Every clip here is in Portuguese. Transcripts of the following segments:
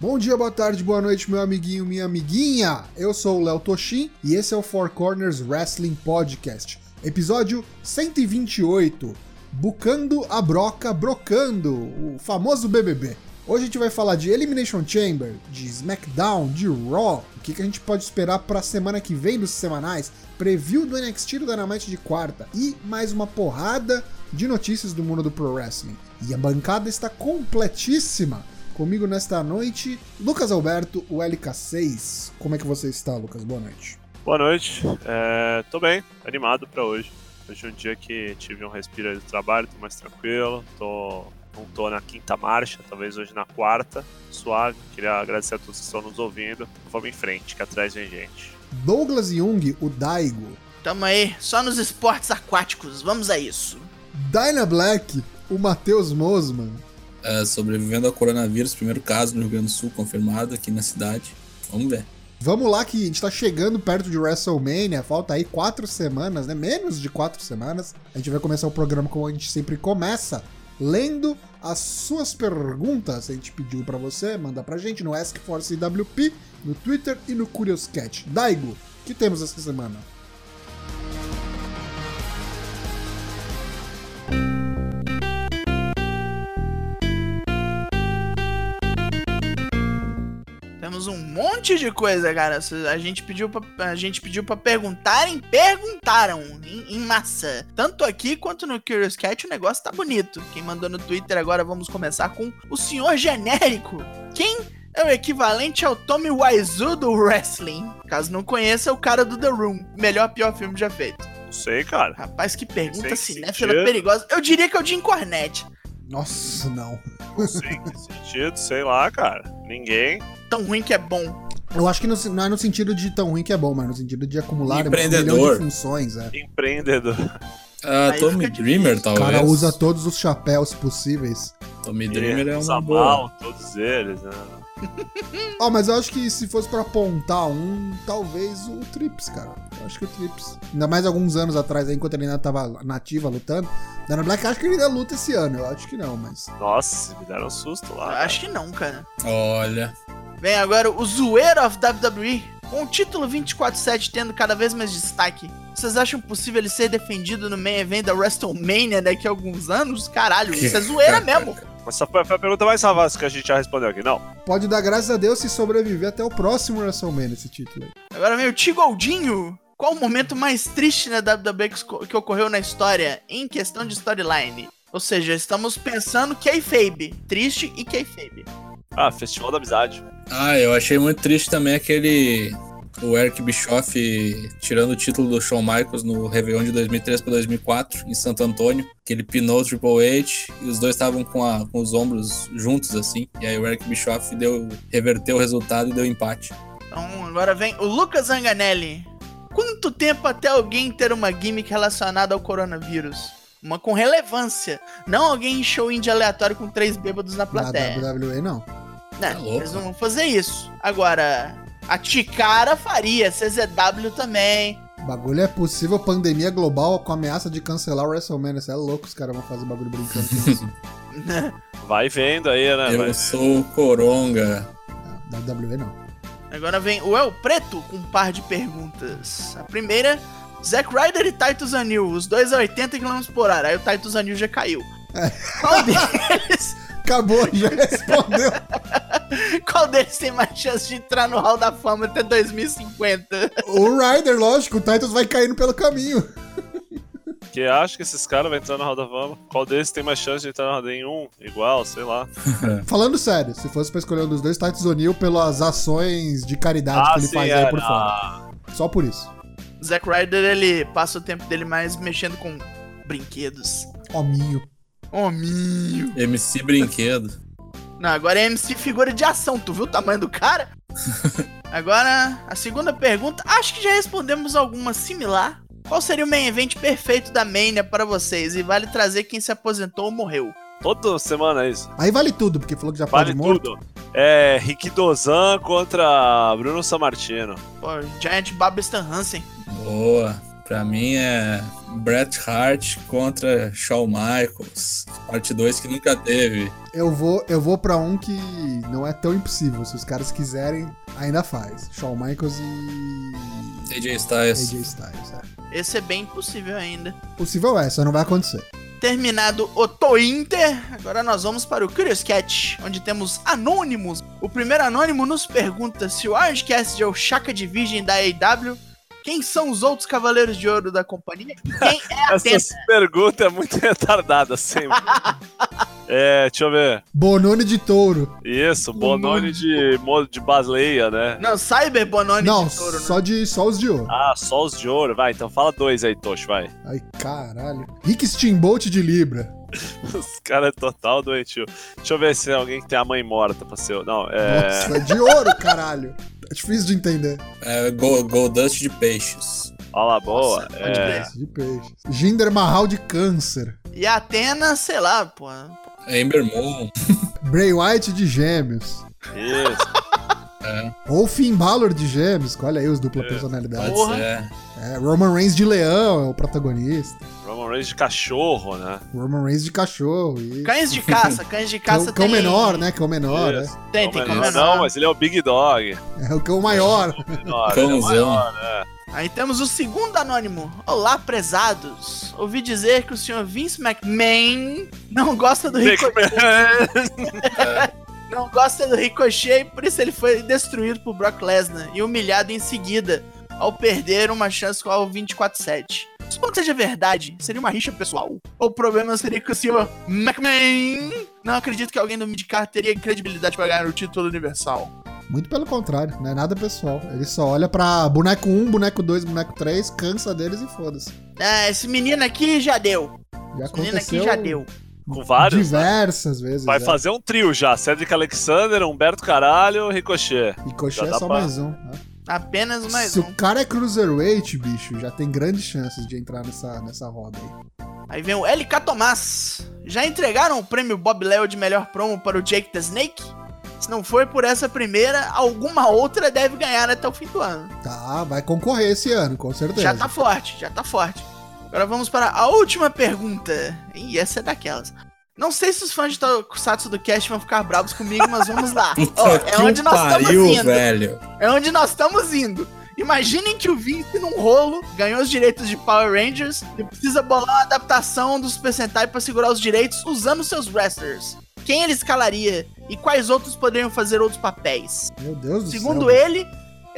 Bom dia, boa tarde, boa noite, meu amiguinho, minha amiguinha. Eu sou o Léo Toshin e esse é o Four Corners Wrestling Podcast, episódio 128. Bucando a broca, brocando, o famoso BBB. Hoje a gente vai falar de Elimination Chamber, de SmackDown, de Raw, o que, que a gente pode esperar para a semana que vem dos semanais, preview do NXT do Dynamite de quarta e mais uma porrada de notícias do mundo do Pro Wrestling. E a bancada está completíssima. Comigo nesta noite, Lucas Alberto, o LK6. Como é que você está, Lucas? Boa noite. Boa noite. É, tô bem, animado para hoje. Hoje é um dia que tive um respiro do trabalho, tô mais tranquilo, tô não tô na quinta marcha, talvez hoje na quarta, suave. Queria agradecer a todos que estão nos ouvindo. Vamos em frente, que atrás vem gente. Douglas Jung, o Daigo. Tamo aí, só nos esportes aquáticos, vamos a isso. Dyna Black, o Matheus Mosman. É, sobrevivendo ao coronavírus, primeiro caso no Rio Grande do Sul confirmado aqui na cidade. Vamos ver. Vamos lá que a gente tá chegando perto de WrestleMania, falta aí quatro semanas, né? Menos de quatro semanas. A gente vai começar o programa como a gente sempre começa, lendo as suas perguntas. A gente pediu para você, manda pra gente no Ask for CWP, no Twitter e no Curious Cat. Daigo, que temos essa semana? Um monte de coisa, cara. A gente pediu pra, a gente pediu pra perguntarem, perguntaram em, em massa. Tanto aqui quanto no Curious Cat o negócio tá bonito. Quem mandou no Twitter agora, vamos começar com o senhor genérico. Quem é o equivalente ao Tommy Wiseau do wrestling? Caso não conheça, é o cara do The Room. Melhor, pior filme já feito. Não sei, cara. Rapaz, que pergunta cinéfila perigosa. Eu diria que é o Jim Cornette. Nossa, não. Não sei que sentido, sei lá, cara. Ninguém. Tão ruim que é bom. Eu acho que no, não é no sentido de tão ruim que é bom, mas no sentido de acumular Empreendedor. um milhão de funções. É. Empreendedor. Ah, Aí Tommy Dreamer, O talvez. cara usa todos os chapéus possíveis. Tommy Dreamer é Usa uma boa. mal, todos eles, né? Ó, mas eu acho que se fosse pra apontar um, talvez o Trips, cara. Eu acho que o Trips. Ainda mais alguns anos atrás, aí, enquanto ele ainda tava nativa lutando. Dana Black, acho que ele ainda luta esse ano. Eu acho que não, mas. Nossa, me deram um susto Eu lá. acho que não, cara. Olha. Vem agora o Zoeiro of WWE. Com o título 24-7 tendo cada vez mais destaque, vocês acham possível ele ser defendido no main event da WrestleMania daqui a alguns anos? Caralho, isso é zoeira mesmo. Mas essa foi a pergunta mais fácil que a gente já respondeu aqui, não? Pode dar graças a Deus se sobreviver até o próximo WrestleMania esse título aí. Agora vem o Tigoldinho. Qual o momento mais triste na WWE que que ocorreu na história em questão de storyline? Ou seja, estamos pensando kayfabe. Triste e kayfabe. Ah, Festival da Amizade. Ah, eu achei muito triste também aquele. O Eric Bischoff tirando o título do Shawn Michaels no Réveillon de 2003 para 2004 em Santo Antônio, que ele pinou o Triple H e os dois estavam com, a- com os ombros juntos assim. E aí o Eric Bischoff deu, reverteu o resultado e deu empate. Então agora vem o Lucas Zanganelli. Quanto tempo até alguém ter uma gimmick relacionada ao coronavírus? Uma com relevância. Não alguém em show indie aleatório com três bêbados na Na plateia. WWE, não. Não, Tá louco. eles não vão fazer isso. Agora, a Ticara faria, CZW também. O bagulho é possível pandemia global com ameaça de cancelar o WrestleMania. Você é louco, os caras vão fazer bagulho brincando com isso. Vai vendo aí, né? Eu Vai- sou o Coronga. Não, WWE não. Agora vem o El Preto com um par de perguntas. A primeira, Zack Ryder e Titus Anil, os dois a 80 km por hora. Aí o Titus Anil já caiu. É. Qual deles, Acabou, já respondeu. qual deles tem mais chance de entrar no Hall da Fama até 2050? o Ryder, lógico, o Titus vai caindo pelo caminho. Que acho que esses caras vão entrar na Roda Fama. Qual deles tem mais chance de entrar na Roda em um? Igual, sei lá. Falando sério, se fosse pra escolher um dos dois, Titus O'Neill pelas ações de caridade que ele faz aí é, por fora. ah, Só por isso. Zack Ryder, ele passa o tempo dele mais mexendo com brinquedos. Hominho. Hominho. MC Brinquedo. Não, agora é MC figura de ação. Tu viu o tamanho do cara? agora, a segunda pergunta. Acho que já respondemos alguma similar. Qual seria o main event perfeito da Mania para vocês? E vale trazer quem se aposentou ou morreu. Toda semana é isso. Aí vale tudo, porque falou que já Vale pode morto. tudo. É Rick Dozan contra Bruno Sammartino. Pô, Giant Bob Stan Hansen. Boa. Pra mim é Bret Hart contra Shawn Michaels. Parte 2 que nunca teve. Eu vou, eu vou pra um que não é tão impossível. Se os caras quiserem, ainda faz. Shawn Michaels e. AJ Styles. AJ Styles. É. Esse é bem possível ainda. Possível é, só não vai acontecer. Terminado o To Inter, agora nós vamos para o Curious Cat, onde temos anônimos. O primeiro anônimo nos pergunta se o Orange Cassidy é o Chaka de Virgem da AEW. Quem são os outros Cavaleiros de Ouro da companhia? Quem é Atena? Essa pergunta é muito retardada sempre. É, deixa eu ver. Bononi de touro. Isso, Bononi de, de baleia, né? Não, Cyber Bononi não, de Touro, né? só, de, só os de ouro. Ah, só os de ouro. Vai, então fala dois aí, Tocho, vai. Ai, caralho. Rick Steamboat de Libra. Os caras é total doentio. Deixa eu ver se é alguém que tem a mãe morta pra ser. Não, é. Nossa, é de ouro, caralho. É difícil de entender. É Go- Goldust de peixes. Olha lá, boa. Nossa, é. De peixe. Jinder Mahal de câncer. E Atena, sei lá, pô. Ember Moon. Bray White de gêmeos. Isso. É, Ou Finn Balor de gêmeos. Olha aí os dupla É, personalidade. Porra. É, Roman Reigns de leão é o protagonista. Roman Reigns de cachorro, né? Roman Reigns de cachorro. E... Cães de caça, cães de caça Cão, cão tem... menor, né? Cão menor, é. Isso. Tem, tem cão menor. Não, mas ele é o Big Dog. É o cão maior. É Cãozão. maior, né? Aí temos o segundo anônimo. Olá, prezados. Ouvi dizer que o senhor Vince McMahon não gosta do Ricochet. Não gosta do Ricochet e por isso ele foi destruído por Brock Lesnar e humilhado em seguida ao perder uma chance com o 24-7. Supondo que seja verdade, seria uma rixa pessoal? Ou o problema seria que o senhor McMahon não acredito que alguém do Midcar teria credibilidade para ganhar o título universal? Muito pelo contrário, não é nada pessoal. Ele só olha pra boneco 1, boneco 2, boneco 3, cansa deles e foda-se. É, esse menino aqui já deu. Já Esse menino aconteceu aqui já deu. Com vários. né? diversas vezes. Vai é. fazer um trio já. Cedric Alexander, Humberto Caralho, Ricochet. Ricochet Já é só pra- mais um. né? Apenas mais Se um. o cara é cruiserweight, bicho, já tem grandes chances de entrar nessa, nessa roda aí. Aí vem o LK Tomás. Já entregaram o prêmio Bob Léo de melhor promo para o Jake the Snake? Se não foi por essa primeira, alguma outra deve ganhar até o fim do ano. Tá, vai concorrer esse ano, com certeza. Já tá forte, já tá forte. Agora vamos para a última pergunta. E essa é daquelas. Não sei se os fãs de Tokusatsu do Cast vão ficar bravos comigo, mas vamos lá. Ó, é onde nós estamos pariu, indo. velho. É onde nós estamos indo. Imaginem que o Vince, num rolo, ganhou os direitos de Power Rangers e precisa bolar uma adaptação do Super Sentai pra segurar os direitos usando seus wrestlers. Quem ele escalaria e quais outros poderiam fazer outros papéis? Meu Deus do Segundo céu. ele,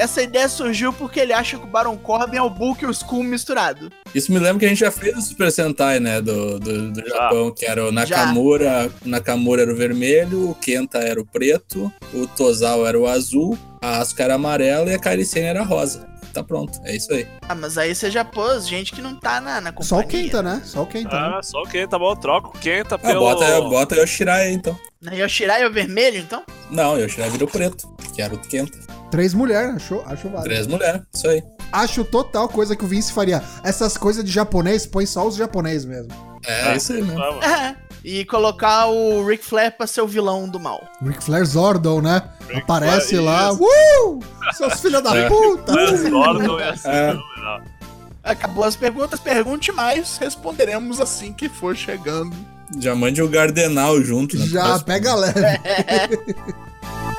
essa ideia surgiu porque ele acha que o Baron Corbin é o Bulk e o Skull misturado. Isso me lembra que a gente já fez o Super Sentai, né? Do, do, do Já. Japão, que era o Nakamura. O Nakamura era o vermelho, o Kenta era o preto, o Tozawa era o azul, a Asuka era amarela e a Kairi Sane era rosa. Tá pronto, é isso aí. Ah, mas aí você já pôs gente que não tá na, na companhia. Só o Kenta, né? Só o Kenta. né? Ah, só o Kenta, bom, troca o Kenta Ah, pelo. bota, bota Yoshirai aí, então. Na Yoshirai é o vermelho, então? Não, Yoshirai virou preto, que era o Kenta. Três mulheres, achou? Acho válido. Três mulheres, isso aí. Acho total coisa que o Vince faria. Essas coisas de japonês, põe só os japonês mesmo. É, isso aí mesmo. Vamos. É. E colocar o Ric Flair pra ser o vilão do mal. Ric Flair Zordon, né? Ric Aparece Flair, lá. isso. Uh! Seus filhos da É. puta! Gordon ia ser É. Acabou as perguntas, Pergunte mais, responderemos assim que for chegando. Já mande o Gardenal junto. né? Já pega leve.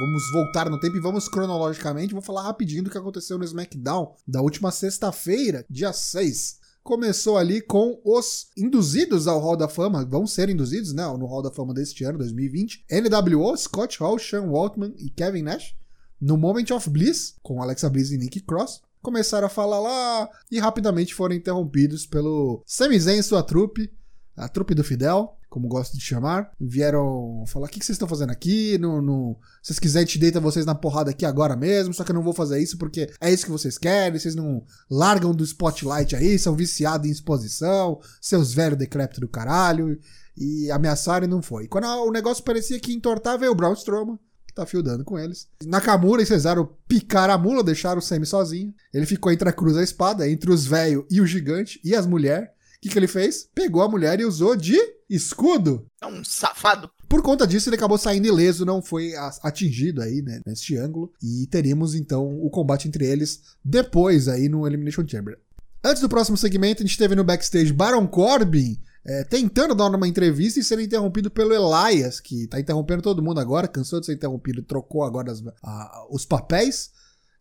Vamos voltar no tempo e vamos cronologicamente. Vou falar rapidinho do que aconteceu no SmackDown da última sexta-feira, dia 6. Começou ali com os induzidos ao Hall da Fama, vão ser induzidos, né, no Hall da Fama deste ano, 2020. NWO, Scott Hall, Sean Waltman e Kevin Nash. No Moment of Bliss, com Alexa Bliss e Nick Cross. Começaram a falar lá e rapidamente foram interrompidos pelo Sami Zayn e sua trupe, a trupe do Fidel, como gosto de chamar. Vieram falar: o que que vocês estão fazendo aqui? Não, não... Se vocês quiserem, te deita vocês na porrada aqui agora mesmo. Só que eu não vou fazer isso porque é isso que vocês querem. Vocês não largam do spotlight aí, são viciados em exposição, seus velhos decrépitos do caralho. E ameaçaram e não foi. Quando o negócio parecia que entortava, veio o Braun Strowman que tá fildando com eles. Nakamura e Cesaro picaram a mula, deixaram o Sami sozinho. Ele ficou entre a cruz e a espada, entre os velhos e o gigante e as mulheres. O que, que ele fez? Pegou a mulher e usou de escudo. É um safado. Por conta disso, ele acabou saindo ileso, não foi atingido aí, né, neste ângulo. E teríamos então o combate entre eles depois aí no Elimination Chamber. Antes do próximo segmento, a gente teve no backstage Baron Corbin é, tentando dar uma entrevista e sendo interrompido pelo Elias, que tá interrompendo todo mundo agora, cansou de ser interrompido, trocou agora as- a- os papéis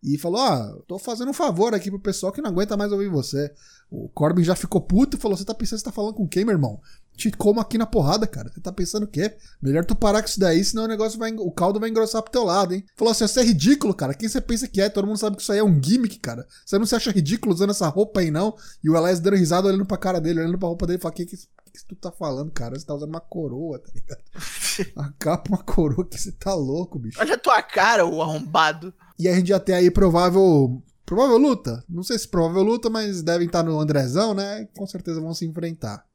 e falou: Ó, tô fazendo um favor aqui pro pessoal que não aguenta mais ouvir você. O Corbin já ficou puto e falou: Você tá pensando que você tá falando com quem, meu irmão? Te como aqui na porrada, cara. Você tá pensando o quê? Melhor tu parar com isso daí, senão o negócio vai. O caldo vai engrossar pro teu lado, hein? Falou assim: Você é ridículo, cara. Quem você pensa que é? Todo mundo sabe que isso aí é um gimmick, cara. Você não se acha ridículo usando essa roupa aí, não? E o Elias dando risada, olhando pra cara dele, olhando pra roupa dele e falando: O que, que, que, tu tá falando, cara? Você tá usando uma coroa, tá ligado? Uma capa, uma coroa que você tá louco, bicho. Olha a tua cara, o arrombado. E a gente já tem aí provável. Provável luta? Não sei se provável luta, mas devem estar no Andrezão, né? Com certeza vão se enfrentar.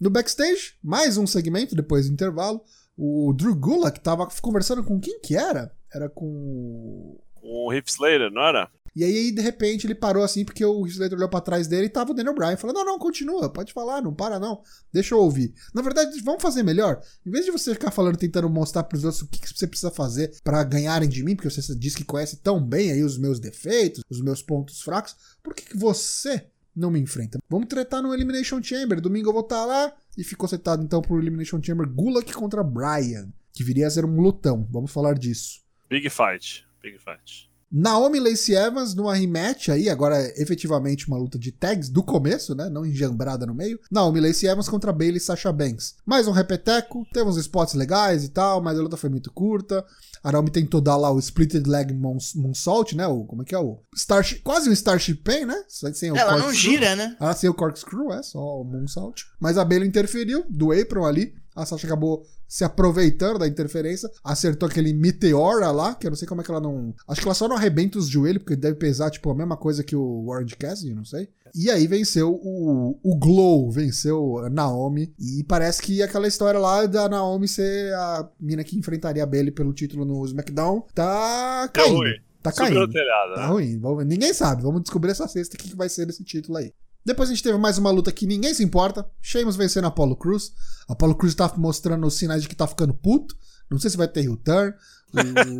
No backstage, mais um segmento depois do intervalo. O Drew Gulak tava conversando com quem que era? Era com. O Heath Slater, não era? E aí, de repente, ele parou assim, porque o Slater olhou pra trás dele e tava o Daniel Bryan falando: Não, não, continua, pode falar, não para não, deixa eu ouvir. Na verdade, vamos fazer melhor. Em vez de você ficar falando, tentando mostrar pros outros o que, que você precisa fazer pra ganharem de mim, porque você diz que conhece tão bem aí os meus defeitos, os meus pontos fracos, por que, que você não me enfrenta? Vamos tretar no Elimination Chamber. Domingo eu vou estar lá. E ficou setado então pro Elimination Chamber Gulak contra Bryan, que viria a ser um lutão. Vamos falar disso. Big Fight. Big Fight. Naomi e Lacey Evans numa rematch aí, agora é efetivamente uma luta de tags do começo, né? Não enjambrada no meio. Naomi Lacey Evans contra Bailey e Sasha Banks. Mais um repeteco, teve uns spots legais e tal, mas a luta foi muito curta. A Naomi tentou dar lá o Splitted Leg Moons- Moonsault, né? O, como é que é? O Starship, quase um Starship Pain, né? Sem o Ela não gira, né? Ah, sem o corkscrew, é, só o moonsault. Mas a Bailey interferiu, do apron ali. A Sasha acabou se aproveitando da interferência. Acertou aquele Meteora lá, que eu não sei como é que ela não... Acho que ela só não arrebenta os joelhos, porque deve pesar, tipo, a mesma coisa que o Warren Cassidy, não sei. E aí venceu o, o Glow, venceu a Naomi. E parece que aquela história lá da Naomi ser a mina que enfrentaria a Bailey pelo título no SmackDown tá Deu caindo. ruim. Tá caindo. Tá né? ruim. Ninguém sabe. Vamos descobrir essa sexta o que vai ser desse título aí. Depois a gente teve mais uma luta que ninguém se importa. Sheamus vencendo a Apollo Cruz. A Apollo Cruz tá mostrando os sinais de que tá ficando puto. Não sei se vai ter return.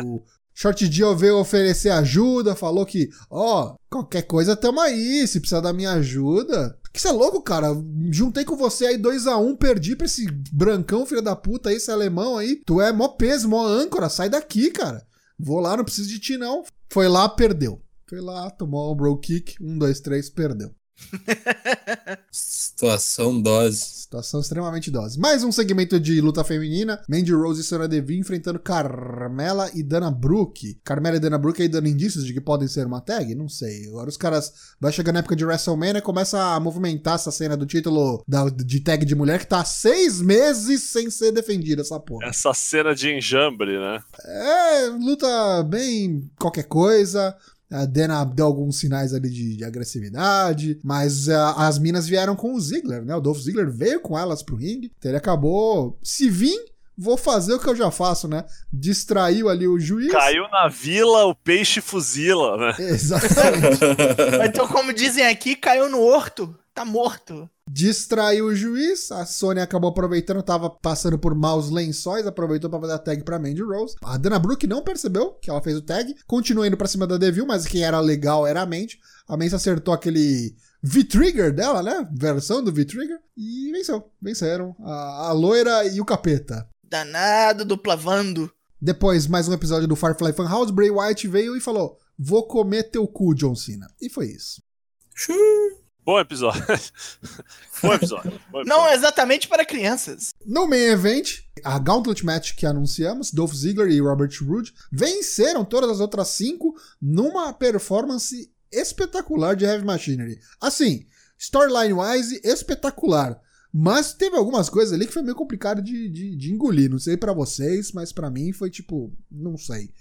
O Short Dio veio oferecer ajuda. Falou que, ó, qualquer coisa tamo aí. Se precisar da minha ajuda. Que você é louco, cara. Juntei com você aí 2x1, perdi pra esse brancão, filho da puta aí, esse alemão aí. Tu é mó peso, mó âncora. Sai daqui, cara. Vou lá, não preciso de ti, não. Foi lá, perdeu. Foi lá, tomou um bro kick. Um, dois, três, perdeu. Situação dose. Situação extremamente dose. Mais um segmento de luta feminina. Mandy Rose e Sonya Deville enfrentando Carmela e Dana Brooke. Carmela e Dana Brooke aí dando indícios de que podem ser uma tag? Não sei. Agora os caras... Vai chegando na época de WrestleMania começa a movimentar essa cena do título da- de tag de mulher que tá há seis meses sem ser defendida, essa porra. Essa cena de enjambre, né? É, luta bem qualquer coisa. A Dana deu alguns sinais ali de, de agressividade, mas ah, as minas vieram com o Ziggler, né? O Dolph Ziggler veio com elas pro ringue, então ele acabou. Se vim, vou fazer o que eu já faço, né? Distraiu ali o juiz. Caiu na vila, o peixe fuzila, né? Exatamente. Então, como dizem aqui, caiu no horto. Tá morto. Distraiu o juiz, a Sony acabou aproveitando, tava passando por maus lençóis, aproveitou pra fazer a tag pra Mandy Rose. A Dana Brooke não percebeu que ela fez o tag, continuou indo pra cima da Devil, mas quem era legal era a Mandy. A Mandy acertou aquele V-Trigger dela, né? Versão do V-Trigger. E venceu. Venceram a, a loira e o capeta. Danado, duplavando. Depois, mais um episódio do Firefly Funhouse, Bray Wyatt veio e falou: Vou comer teu cu, John Cena. E foi isso. Bom episódio. Bom episódio. Bom Não episódio. exatamente para crianças. No main event, a Gauntlet Match que anunciamos, Dolph Ziggler e Robert Roode venceram todas as outras cinco numa performance espetacular de Heavy Machinery. Assim, storyline-wise, espetacular. Mas teve algumas coisas ali que foi meio complicado de, de, de engolir. Não sei pra vocês, mas pra mim foi tipo, não sei.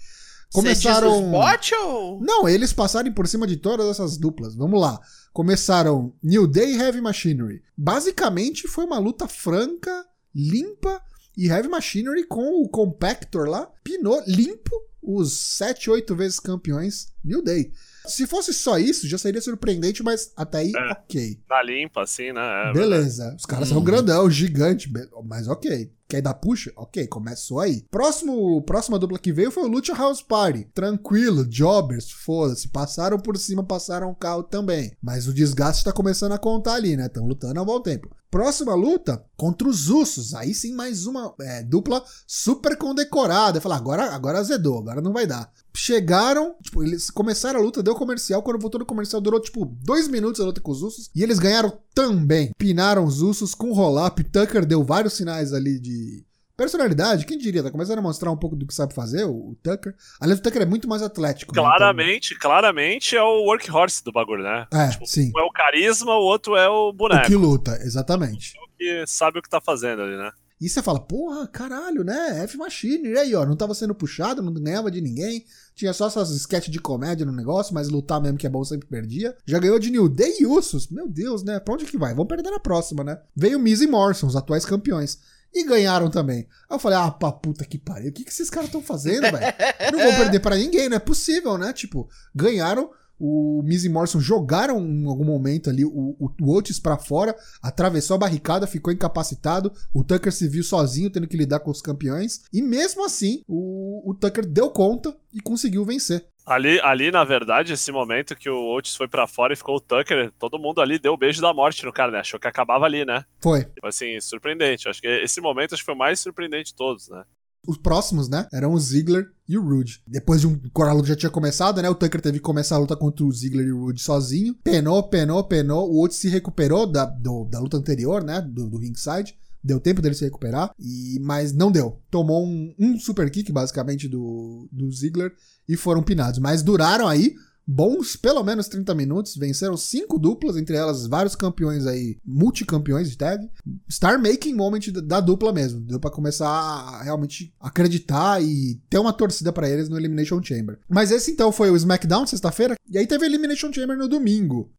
Começaram. Ou... Não, eles passarem por cima de todas essas duplas. Vamos lá. Começaram New Day e Heavy Machinery. Basicamente foi uma luta franca, limpa e Heavy Machinery com o Compactor lá pinou limpo os 7, 8 vezes campeões New Day. Se fosse só isso, já seria surpreendente, mas até aí, É. ok. Na limpa, assim, né? É, Beleza. Os caras são Uhum. grandão, gigante, mas ok. Quer dar puxa? Ok, começou aí. Próximo, próxima dupla que veio foi o Lucha House Party. Tranquilo, jobbers, foda-se. Passaram por cima, passaram o carro também. Mas o desgaste tá começando a contar ali, né? Estão lutando há um bom tempo. Próxima luta contra os Usos. Aí sim, mais uma é, dupla super condecorada. Falar, agora, agora azedou, agora não vai dar. Chegaram, tipo, eles começaram a luta, deu comercial. Quando voltou no comercial, durou tipo dois minutos a luta com os Usos. E eles ganharam também. Pinaram os Usos com roll-up. Tucker deu vários sinais ali de personalidade. Quem diria? Tá começando a mostrar um pouco do que sabe fazer, o, o Tucker. Aliás, o Tucker é muito mais atlético. né? Claramente, claramente é o workhorse do bagulho, né? Então, é, Tipo, sim. Um é o carisma, o outro é o O boneco, que luta, exatamente. que sabe o que tá fazendo ali, né? E você fala, porra, caralho, né? F-Machine. E aí, ó, não tava sendo puxado, não ganhava de ninguém. Tinha só essas sketches de comédia no negócio, mas lutar mesmo que é bom sempre perdia. Já ganhou de New Day e Usos. Meu Deus, né? Pra onde que vai? Vamos perder na próxima, né? Veio Miz e Morrison, os atuais campeões. E ganharam também. Aí eu falei, ah, pra puta que pariu. O que, que esses caras estão fazendo, velho? Não vão perder pra ninguém, não é possível, né? Tipo, ganharam. O Miz e Morrison jogaram em algum momento ali o, o, o Otis pra fora, atravessou a barricada, ficou incapacitado. O Tucker se viu sozinho, tendo que lidar com os campeões. E mesmo assim, o, o Tucker deu conta e conseguiu vencer. Ali, ali, na verdade, esse momento que o Otis foi pra fora e ficou o Tucker, todo mundo ali deu o beijo da morte no cara, né? Achou que acabava ali, né? Foi. Tipo assim, surpreendente. Acho que esse momento acho que foi o mais surpreendente de todos, né? Os próximos, né? Eram o Ziggler e o Rude. Depois de um. A luta já tinha começado, né? O Tucker teve que começar a luta contra o Ziggler e o Rude sozinho. Penou, penou, penou. O Otis se recuperou da, do- da luta anterior, né? Do, do ringside. Deu tempo dele se recuperar, e mas não deu. Tomou um, um super kick, basicamente, do, do Ziggler e foram pinados. Mas duraram aí bons pelo menos 30 minutos. Venceram cinco duplas, entre elas vários campeões aí, multicampeões de tag. Star making moment da, dupla mesmo. Deu pra começar a realmente acreditar e ter uma torcida pra eles no Elimination Chamber. Mas esse então foi o SmackDown sexta-feira, e aí teve Elimination Chamber no domingo.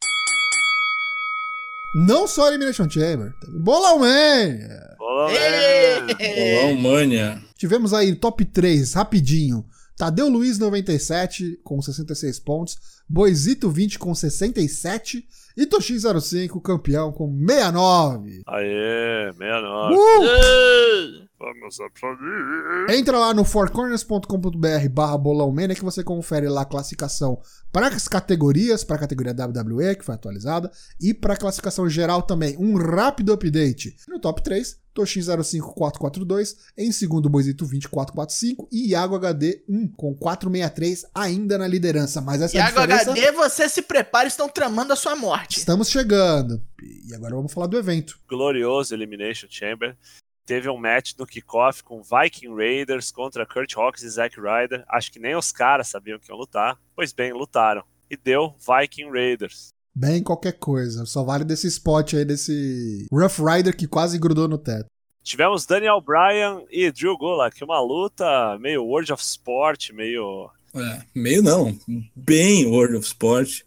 Não só Elimination Chamber, teve Bolão Man! Bola! Bolão Mania. Tivemos aí top 3, rapidinho. Tadeu Luiz, 97, com 66 pontos. Boisito, 20, com 67. E Toshi 05, campeão, com 69. Aê, 69. Uh! Uh, Vamos aplaudir. Entra lá no fourcorners.com.br barra bolãomania que você confere lá a classificação para as categorias, para a categoria WWE, que foi atualizada, e para a classificação geral também. Um rápido update. No top 3, Toshin 05442, em segundo Boisito 2445 e Iago HD 1 com 463 ainda na liderança. Mas essa Iago diferença... HD, você se prepara, estão tramando a sua morte. Estamos chegando. E agora vamos falar do evento. Glorioso Elimination Chamber. Teve um match no kickoff com Viking Raiders contra Kurt Hawkins e Zack Ryder. Acho que nem os caras sabiam que iam lutar. Pois bem, lutaram. E deu Viking Raiders. Bem qualquer coisa. Só vale desse spot aí, desse Rough Rider que quase grudou no teto. Tivemos Daniel Bryan e Drew Gulak, uma luta meio World of Sport, meio. É, meio não. Bem World of Sport.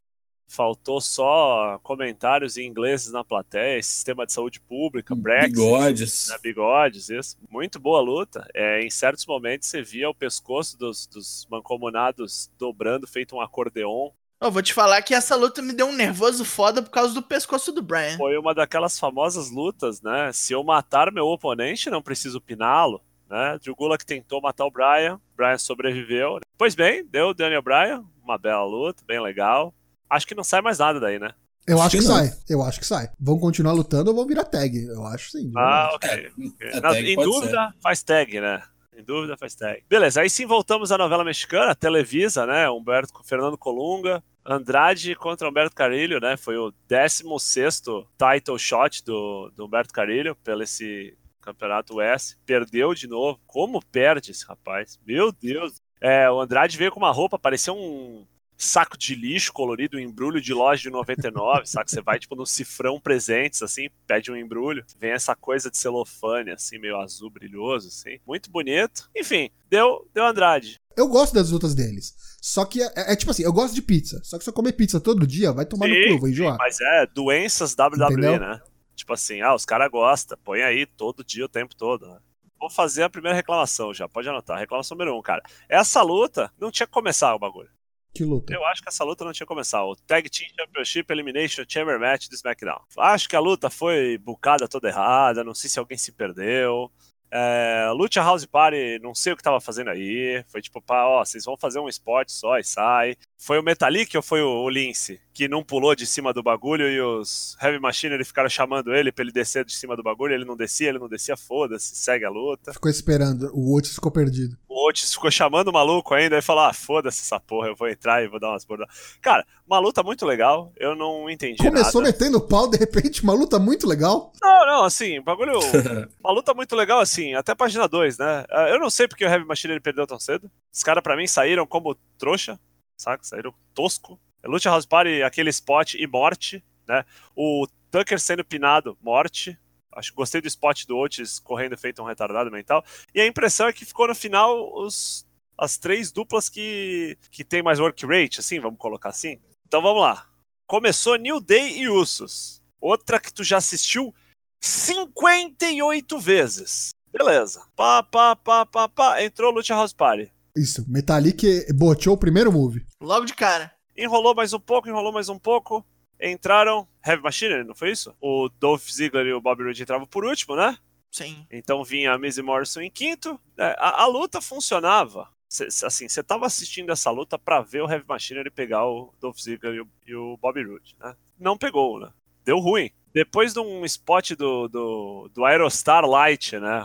Faltou só comentários em ingleses na plateia, sistema de saúde pública, Brexit. Bigodes. né, bigodes, isso. Muito boa luta. É, em certos momentos você via o pescoço dos, dos mancomunados dobrando, feito um acordeon. Eu vou te falar que essa luta me deu um nervoso foda por causa do pescoço do Brian. Foi uma daquelas famosas lutas, né? Se eu matar meu oponente, não preciso piná-lo. Né? Drew Gulak tentou matar o Brian, Brian sobreviveu. Pois bem, deu o Daniel Bryan, uma bela luta, bem legal. Acho que não sai mais nada daí, né? Eu Acho acho que, que sai. Eu acho que sai. Vão continuar lutando ou vão virar tag? Eu acho sim. Ah, verdade. ok. ok. a Na- em dúvida, faz tag, né? Em dúvida, faz tag. Beleza, aí sim voltamos à novela mexicana, Televisa, né? Humberto, Fernando Colunga, Andrade contra Humberto Carilho, né? Foi o 16 title shot do, do Humberto Carilho pelo esse campeonato US. Perdeu de novo. Como perde esse rapaz? Meu Deus. É, o Andrade veio com uma roupa, parecia um saco de lixo colorido, um embrulho de loja de 99, sabe? Você vai, tipo, no cifrão presentes, assim, pede um embrulho, vem essa coisa de celofane, assim, meio azul brilhoso, assim. Muito bonito. Enfim, deu, deu Andrade. Eu gosto das lutas deles. Só que é, é tipo assim, eu gosto de pizza. Só que se eu comer pizza todo dia, vai tomar no Sim, cu, vou enjoar. Mas é doenças WWE, Entendeu? né? Tipo assim, ah, os caras gostam, põe aí todo dia, o tempo todo, né? Vou fazer a primeira reclamação já, pode anotar. Reclamação número um, cara. Essa luta não tinha que começar o bagulho. Que luta. Eu acho que essa luta não tinha que começar. O Tag Team Championship Elimination Chamber Match do SmackDown. Acho que a luta foi bucada toda errada. Não sei se alguém se perdeu. É, Lucha House Party, não sei o que tava fazendo aí. Foi tipo, pá, ó, vocês vão fazer um spot só e sai. Foi o Metalik ou foi o, o Lince que não pulou de cima do bagulho e os Heavy Machinery ficaram chamando ele pra ele descer de cima do bagulho? Ele não descia, ele não descia, foda-se, segue a luta. Ficou esperando, o Otis ficou perdido. O Otis ficou chamando o maluco ainda e falou: Ah, foda-se essa porra, eu vou entrar e vou dar umas bordadas. Cara, uma luta muito legal, eu não entendi Começou nada. metendo pau, de repente, uma luta muito legal. Não, não, assim, bagulho. uma luta muito legal, assim, até página 2, né? Ah, Eu não sei porque o Heavy Machine ele perdeu tão cedo. Os caras, pra mim, saíram como trouxa, saca? Saíram tosco. Lucha House Party, aquele spot e morte, né? O Tucker sendo pinado, morte. Acho que gostei do spot do Otis correndo feito um retardado mental. E a impressão é que ficou no final os, as três duplas que, que tem mais work rate, assim, vamos colocar assim. Então vamos lá. Começou New Day e Usos. Outra que tu já assistiu 58 vezes. Beleza. Pá, pá, pá, pá, pá. Entrou Lucha House Party. Isso, Metalik boteou o primeiro move. Logo de cara. Enrolou mais um pouco, enrolou mais um pouco. Entraram Heavy Machinery, não foi isso? O Dolph Ziggler e o Bobby Roode entravam por último, né? Sim. Então vinha a Missy Morrison em quinto. É, a, a luta funcionava. Cê, assim, você tava assistindo essa luta pra ver o Heavy Machinery pegar o Dolph Ziggler e o, e o Bobby Roode, né? Não pegou, né? Deu ruim. Depois de um spot do, do, do Aerostar Light, né?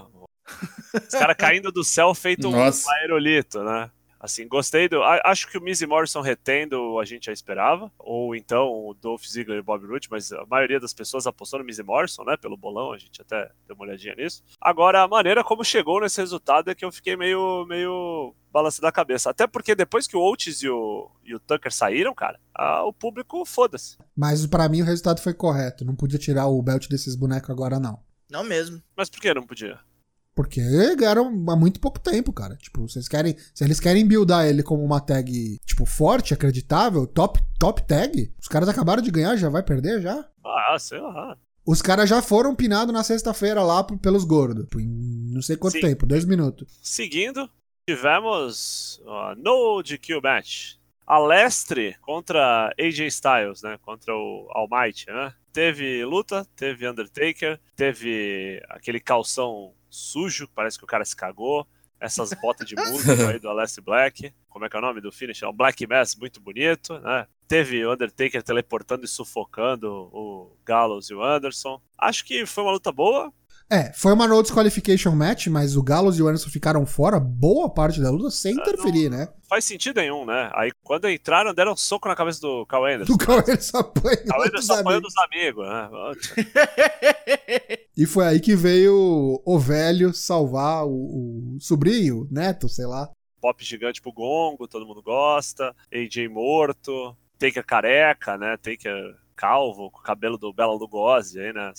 Os caras caindo do céu feito um Nossa. aerolito, né? Assim, gostei do. Acho que o Miz e Morrison retendo a gente já esperava. Ou então o Dolph Ziggler e o Bobby Roode, mas a maioria das pessoas apostou no Miz e Morrison, né? Pelo bolão, a gente até deu uma olhadinha nisso. Agora, a maneira como chegou nesse resultado é que eu fiquei meio, meio balançado da cabeça. Até porque depois que o Oates e o, e o Tucker saíram, cara, a- o público foda-se. Mas pra mim o resultado foi correto. Não podia tirar o belt desses bonecos agora, não. Não mesmo. Mas por que não podia? Porque ganharam há muito pouco tempo, cara. Tipo, vocês querem. Se eles querem buildar ele como uma tag, tipo, forte, acreditável, top, top tag, os caras acabaram de ganhar, já vai perder já? Ah, sei lá. Os caras já foram pinados na sexta-feira lá pelos gordos. Tipo, Em não sei quanto Sim. tempo, dois minutos. Seguindo, tivemos ó, no GQ match. Alestre contra AJ Styles, né? Contra o Almighty, né? Teve luta, teve Undertaker, teve aquele calção sujo, parece que o cara se cagou. Essas botas de música aí do Alestre Black. Como é que é o nome do finish? É um Black Mass muito bonito, né? Teve o Undertaker teleportando e sufocando o Gallows e o Anderson. Acho que foi uma luta boa. É, foi uma no disqualification match, mas o Gallows e o Anderson ficaram fora boa parte da luta sem interferir, né? Faz sentido nenhum, né? Aí quando entraram, deram um soco na cabeça do Cal Anderson. Do Carl Anderson apanhando Cal Anderson amigos. dos amigos, né? E foi aí que veio o velho salvar o, o sobrinho, o neto, sei lá. Pop gigante pro gongo, todo mundo gosta. AJ morto. Taker careca, né? Taker calvo, com o cabelo do Bela Lugosi aí, né?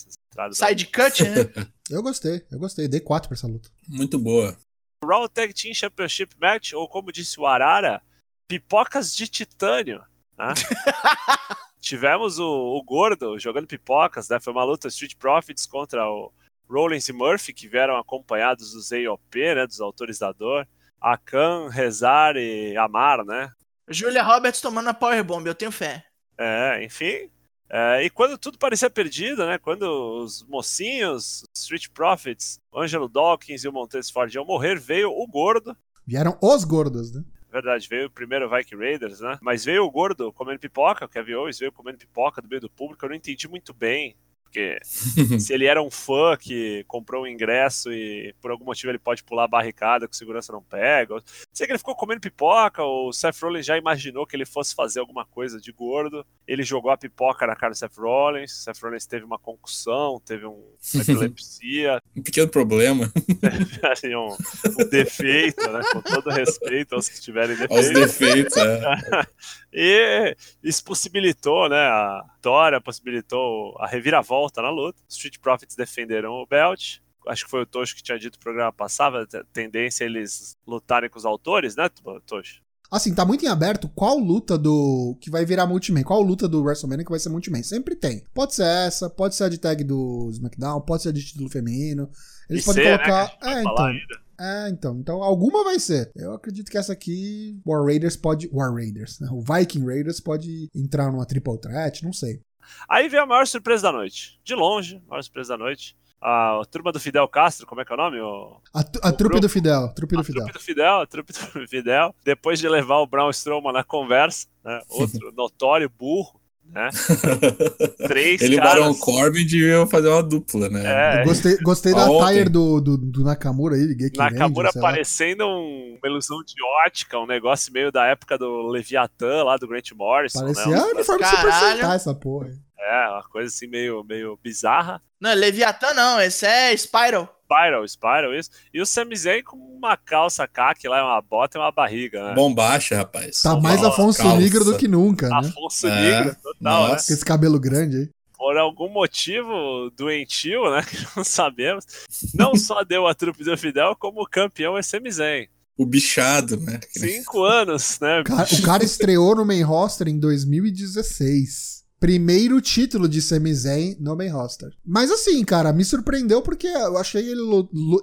Side cut, né? Eu gostei, eu gostei. Dei 4 pra essa luta. Muito boa. Raw Tag Team Championship Match, ou como disse o Arara, pipocas de titânio. Né? Tivemos o, o Gordo jogando pipocas, né? Foi uma luta Street Profits contra o Rollins e Murphy, que vieram acompanhados dos AOP, né? Dos autores da dor. Akan, Rezar e Amar, né? Julia Roberts tomando a Powerbomb, eu tenho fé. É, enfim. É, e quando tudo parecia perdido, né? Quando os mocinhos, os Street Profits, Angelo Dawkins e o Montez Ford iam morrer, veio o Gordo Vieram os gordos, né? Verdade, veio o primeiro Viking Raiders, né? Mas veio o gordo comendo pipoca, o Kevin Owens veio comendo pipoca do meio do público, eu não entendi muito bem. Porque se ele era um fã que comprou um ingresso e por algum motivo ele pode pular a barricada que segurança não pega. Sei que ele ficou comendo pipoca, o Seth Rollins já imaginou que ele fosse fazer alguma coisa de gordo. Ele jogou a pipoca na cara do Seth Rollins. Seth Rollins teve uma concussão, teve um, uma epilepsia, Um pequeno problema. assim, um, um defeito, né? Com todo respeito aos que tiverem Aos defeito. defeitos, é. E isso possibilitou, né? A vitória possibilitou a reviravolta na luta. Os Street Profits defenderam o belt. Acho que foi o Tocho que tinha dito no programa passado, a tendência é eles lutarem com os autores, né, Tocho? Assim, tá muito em aberto qual luta do. que vai virar multiman. Qual luta do WrestleMania que vai ser multiman. Sempre tem. Pode ser essa, pode ser a de tag do SmackDown, pode ser a de título feminino. Eles E podem ser, né, colocar. vai é, então. ainda. É, então. Então alguma vai ser. Eu acredito que essa aqui, War Raiders pode. War Raiders, né? O Viking Raiders pode entrar numa triple threat, não sei. Aí veio a maior surpresa da noite. De longe, a maior surpresa da noite. A turma do Fidel Castro, como é que é o nome? O... A, tu- a trupe do Fidel. Trupe do a Fidel. trupe do Fidel, a trupe do Fidel, depois de levar o Braun Strowman na conversa, né? Outro notório burro, né? Três Ele e o caras. Baron Corbin deviam fazer uma dupla, né? É, Gostei, gostei da Ontem. tire do, do, do Nakamura aí, Geek Nakamura lá. parecendo um- uma ilusão de ótica, um negócio meio da época do Leviathan lá do Grant Morrison, Parecia né? ah, uniforme Super Caralho. Sentai essa porra. É, uma coisa assim meio, meio bizarra. Não, Leviatã não, esse é Spiral. Spiral, Spiral, isso. E o Sami Zayn com uma calça caque lá, uma bota e uma barriga, né? Bombacha, rapaz. Tá mais Afonso calça. Negro do que nunca, né? Afonso É, Negro, total, né? nossa. Com esse cabelo grande aí. por algum motivo doentio, né? Que não sabemos, não só deu a trupe do Fidel, como campeão é Sami Zayn. O bichado, né? Cinco anos, né? O cara, o cara estreou no main roster em 2016. Primeiro título de Sami Zayn no main roster. Mas assim, cara, me surpreendeu porque eu achei ele,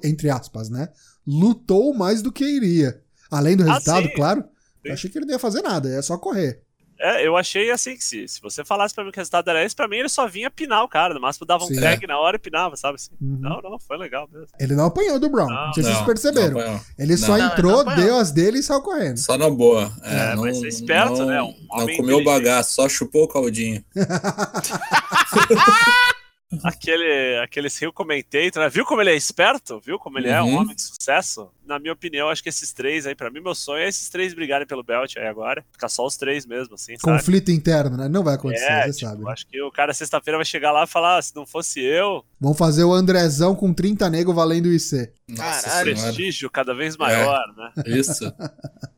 entre aspas, né? Lutou mais do que iria. Além do Ah, resultado, sim. claro. Eu achei que ele não ia fazer nada, é só correr. É, eu achei assim que se, se você falasse pra mim que o resultado era esse, pra mim ele só vinha pinar o cara. No máximo dava um Sim. tag na hora e pinava, sabe assim? Uhum. Não, não, foi legal mesmo. Ele não apanhou do Brown. Não, Não, sei se vocês Não, perceberam. não ele só entrou, deu as dele e saiu correndo. Só na boa. É, não, mas é esperto, não, né? Um não comeu o bagaço, só chupou o caldinho. Aquele, aquele Rio Commentator, né? Viu como ele é esperto? Viu como ele é um Uhum. homem de sucesso? Na minha opinião, acho que esses três aí, pra mim, meu sonho é esses três brigarem pelo belt aí agora. Ficar só os três mesmo, assim, sabe? Conflito interno, né? Não vai acontecer, É, você tipo, sabe. né? acho que o cara sexta-feira vai chegar lá e falar: ah, se não fosse eu, Vão fazer o Andrezão com 30 nego valendo IC. Nossa Caralho. senhora. prestígio cada vez maior, né? Isso.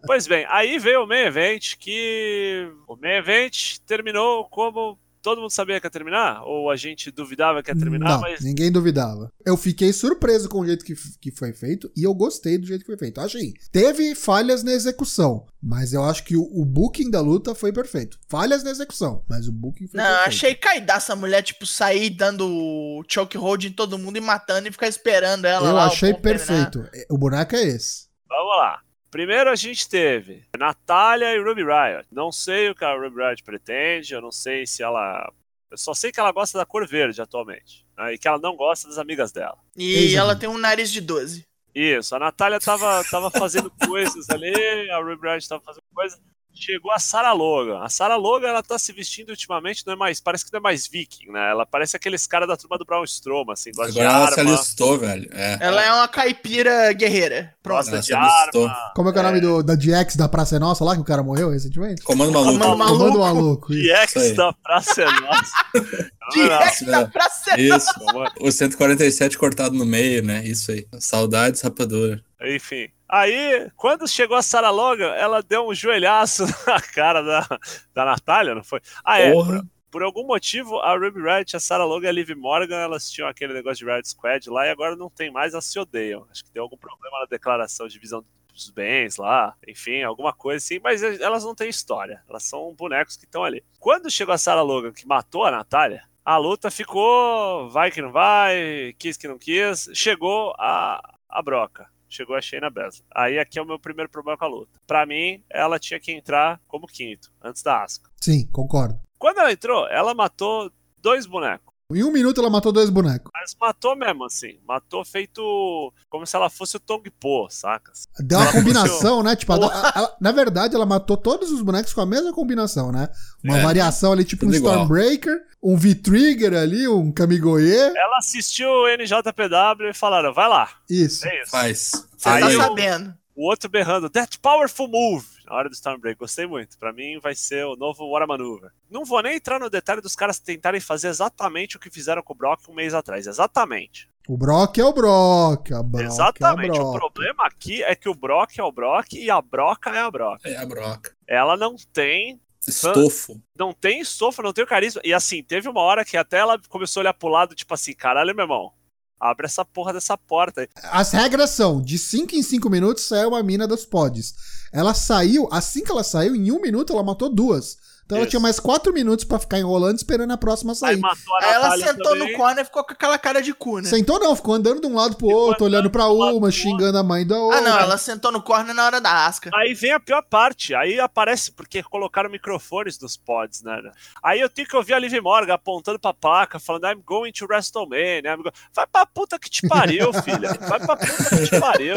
Pois bem, aí veio o main event, que o main event terminou como todo mundo sabia que ia terminar? Ou a gente duvidava que ia terminar, não, mas ninguém duvidava. Eu fiquei surpreso com o jeito que, que foi feito e eu gostei do jeito que foi feito. Achei. Teve falhas na execução, mas eu acho que o, o booking da luta foi perfeito. Falhas na execução, mas o booking foi Não, perfeito. achei caidaça a mulher, tipo, sair dando choke hold em todo mundo e matando e ficar esperando ela Eu lá. o achei povo terminar. perfeito. O boneco é esse. vamos lá. Primeiro a gente teve Natália e Ruby Riot. Não sei o que a Ruby Riot pretende, eu não sei se ela. Eu só sei que ela gosta da cor verde atualmente. né, E que ela não gosta das amigas dela. E Exatamente. ela tem um nariz de 12. Isso, a Natália tava, tava fazendo coisas ali, a Ruby Riot tava fazendo coisas. Chegou a Sarah Logan. A Sarah Logan, ela tá se vestindo ultimamente, não é mais, parece que não é mais viking, né? Ela parece aqueles caras da turma do Braun Strowman, assim, gosta de Agora ela se arma, alistou, velho. É. Ela é uma caipira guerreira. Pronto. gosta Ela de se alistou. arma. Como é que é o nome do, da DX da Praça é Nossa lá, que o cara morreu recentemente? Comando maluco. Comando maluco. Comando maluco. isso. DX Isso da Praça é Nossa. É. da praça. Isso. Comando- O 147 cortado no meio, né? Isso aí. Saudades, rapadura. Enfim. Aí, quando chegou a Sarah Logan, ela deu um joelhaço na cara da, da Natália, não foi? Ah, é. Porra. Por algum motivo, a Ruby Riot, a Sarah Logan e a Liv Morgan, elas tinham aquele negócio de Riot Squad lá e agora não tem mais, elas se odeiam. Acho que deu algum problema na declaração de divisão dos bens lá, enfim, alguma coisa assim, mas elas não têm história. Elas são bonecos que estão ali. Quando chegou a Sarah Logan, que matou a Natália, a luta ficou vai que não vai, quis que não quis, chegou a, a broca. Chegou a Shayna Baszler. Aí aqui é o meu primeiro problema com a luta. Pra mim, ela tinha que entrar como quinto, antes da Asuka. Sim, concordo. Quando ela entrou, ela matou dois bonecos. Em um minuto ela matou dois bonecos. Mas matou mesmo, assim. Matou feito como se ela fosse o Tong Po, saca? Deu uma Ela combinação, né? Tipo, a- a- a- na verdade, ela matou todos os bonecos com a mesma combinação, né? Uma É, variação ali, tipo um igual. Stormbreaker, um V-Trigger ali, um Kamigoye. Ela assistiu o NJPW e falaram, vai lá. Isso. É isso. Faz. Você Aí tá eu- sabendo. O outro berrando, That Powerful Move, na hora do Stormbreak. Gostei muito. Pra mim vai ser o novo War Maneuver. Não vou nem entrar no detalhe dos caras tentarem fazer exatamente o que fizeram com o Brock um mês atrás. Exatamente. O Brock é o Brock. A Brock Exatamente. É O o Brock. problema aqui é que o Brock é o Brock e a Broca é a Broca. É a broca. Ela não tem Estofo. não tem estofo, não tem o carisma. E assim, teve uma hora que até ela começou a olhar pro lado, tipo assim, caralho, meu irmão, abre essa porra dessa porta. As regras são: de 5 em 5 minutos sai uma mina dos pods. Ela saiu, assim que ela saiu, em um minuto ela matou duas. Então ela Isso. tinha mais quatro minutos pra ficar enrolando esperando a próxima Aí sair. matou a Aí ela sentou também. no corner e ficou com aquela cara de cu, né? Sentou não, ficou andando de um lado pro Ficou outro, olhando pra um uma, xingando a mãe da outra. Ah, não, ela sentou no corner na hora da Asca. Aí vem a pior parte. Aí aparece, porque colocaram microfones nos pods, né? Aí eu tenho que ouvir a Liv Morgan apontando pra placa, falando I'm going to WrestleMania. Go-" Vai pra puta que te pariu, filha. Vai pra puta que te pariu.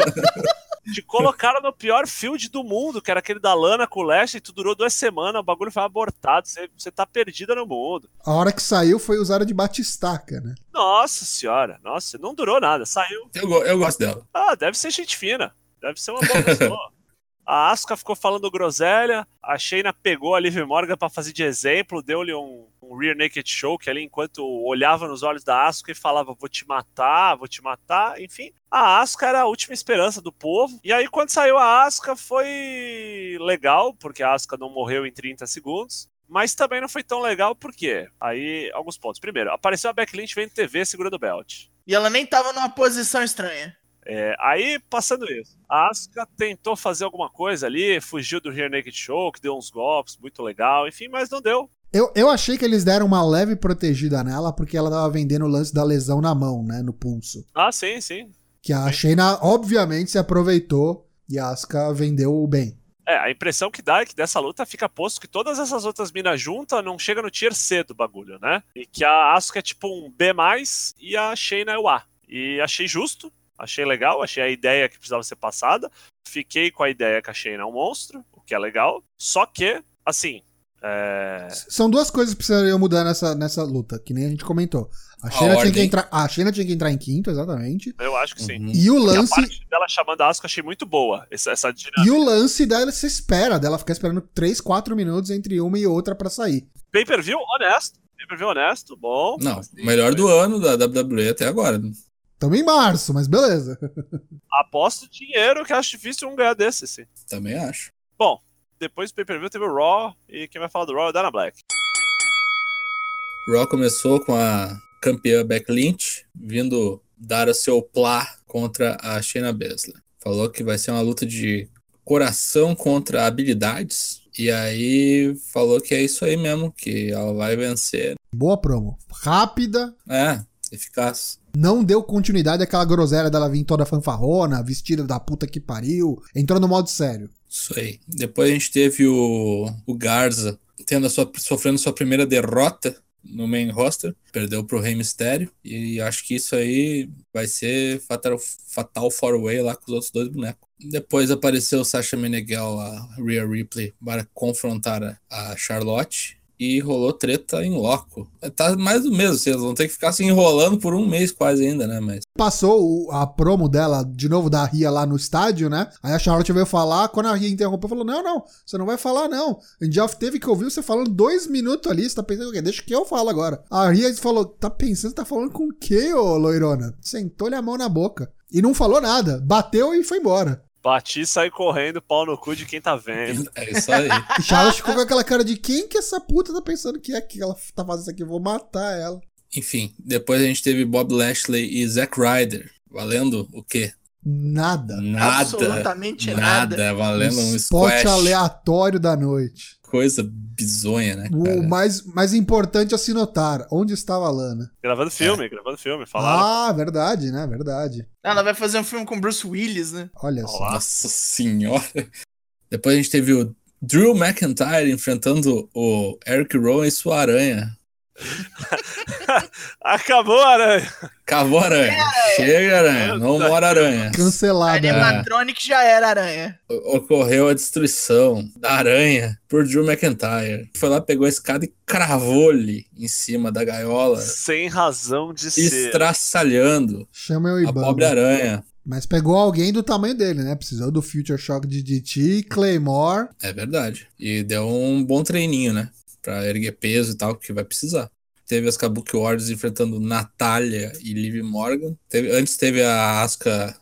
Te colocaram no pior field do mundo, que era aquele da Lana com o Lashley, tu durou duas semanas, o bagulho foi abortado, você, você tá perdida no mundo. A hora que saiu foi usada de batistaca, né? Nossa senhora, nossa, não durou nada, saiu. Eu, eu gosto dela. Ah, deve ser gente fina. Deve ser uma boa pessoa. A Asuka ficou falando groselha, a Shayna pegou a Liv Morgan pra fazer de exemplo, deu-lhe um, um rear naked choke ali enquanto olhava nos olhos da Asuka e falava vou te matar, vou te matar, enfim. A Asuka era a última esperança do povo. E aí quando saiu a Asuka foi legal, porque a Asuka não morreu em 30 segundos. Mas também não foi tão legal porque aí alguns pontos. Primeiro, apareceu a Becky Lynch vendo TV segurando o belt. E ela nem tava numa posição estranha. É, aí, passando isso, a Asuka tentou fazer alguma coisa ali, fugiu do Rear Naked Show, que deu uns golpes, muito legal, enfim, mas não deu. Eu, eu achei que eles deram uma leve protegida nela porque ela tava vendendo o lance da lesão na mão, né? No pulso. Ah, sim, sim. Que a Shayna, obviamente, se aproveitou e a Asuka vendeu bem. É, a impressão que dá é que dessa luta fica posto que todas essas outras minas juntas não chega no tier C do bagulho, né? E que a Asuka é tipo um B+, e a Shayna é o A. E achei justo, achei legal, achei a ideia que precisava ser passada. Fiquei com a ideia que a Shayna é um monstro, o que é legal. Só que, assim, é... São duas coisas que precisariam mudar nessa, nessa luta, que nem a gente comentou. A Shayna, tinha que entrar, a Shayna tinha que entrar em quinto, exatamente. eu acho que sim. Uhum. E o E a lance. parte dela chamando a Asuka eu achei muito boa, essa, essa dinâmica. E o lance dela se espera, dela ficar esperando 3, 4 minutos entre uma e outra pra sair. Pay-per-view honesto. Pay-per-view honesto, bom. Não, o melhor do ano da WWE até agora. Estamos em março, mas beleza. Aposto dinheiro que acho difícil um ganhar desse, sim. Também acho. Bom, depois do pay-per-view teve o Raw, e quem vai falar do Raw é a Dana Black. Raw começou com a campeã Beck Lynch vindo dar o seu plá contra a Shayna Baszler. Falou que vai ser uma luta de coração contra habilidades. E aí falou que é isso aí mesmo, que ela vai vencer. Boa promo. Rápida. É, eficaz. Não deu continuidade àquela groselha dela vir toda fanfarrona, vestida da puta que pariu. Entrou no modo sério. Isso aí. Depois a gente teve o, o Garza tendo sua, sofrendo sua primeira derrota no main roster. Perdeu pro Rey Mysterio. E acho que isso aí vai ser fatal, fatal four way lá com os outros dois bonecos. Depois apareceu o Sasha Meneghel, a Rhea Ripley, para confrontar a Charlotte. E rolou treta em loco. Tá mais do mesmo, vocês vão ter que ficar se enrolando por um mês quase ainda, né? Mas Passou a promo dela, de novo, da Ria lá no estádio, né? Aí a Charlotte veio falar, quando a Ria interrompeu, falou: Não, não, você não vai falar, não. A gente já teve que ouvir você falando dois minutos ali, você tá pensando o quê? Deixa que eu falo agora. A Ria falou: Tá pensando, tá falando com o quê, ô loirona? Sentou-lhe a mão na boca. E não falou nada, bateu e foi embora. Bati e saí correndo, pau no cu de quem tá vendo. é isso aí. Charlotte ficou com aquela cara de quem que essa puta tá pensando que é que ela tá fazendo isso aqui? Eu vou matar ela. Enfim, depois a gente teve Bob Lashley e Zack Ryder. Valendo o quê? Nada. Nada. Absolutamente nada. nada. Valendo um Spot squash. aleatório da noite. Coisa bizonha, né? O cara? mais, mais importante a se notar, onde estava a Lana? Gravando filme, gravando filme, falaram. Ah, verdade, né? Verdade. Ela vai fazer um filme com Bruce Willis, né? Olha só. Nossa senhora. Depois a gente teve o Drew McIntyre enfrentando o Eric Rowan e sua aranha. Acabou, aranha. Cavou a aranha. Chega, aranha. Não mora aranha. A Cancelada. né? animatronic já era aranha. O- Ocorreu a destruição da aranha por Drew McIntyre. Foi lá, pegou a escada e cravou-lhe em cima da gaiola, Sem razão de ser. estraçalhando Chama eu a Ibama. pobre aranha. Mas pegou alguém do tamanho dele, né? Precisou do Future Shock de DT, Claymore. É verdade. E deu um bom treininho, né? Pra erguer peso e tal, que vai precisar. Teve as Kabuki Warriors enfrentando Natália e Liv Morgan. Teve- antes teve a Asuka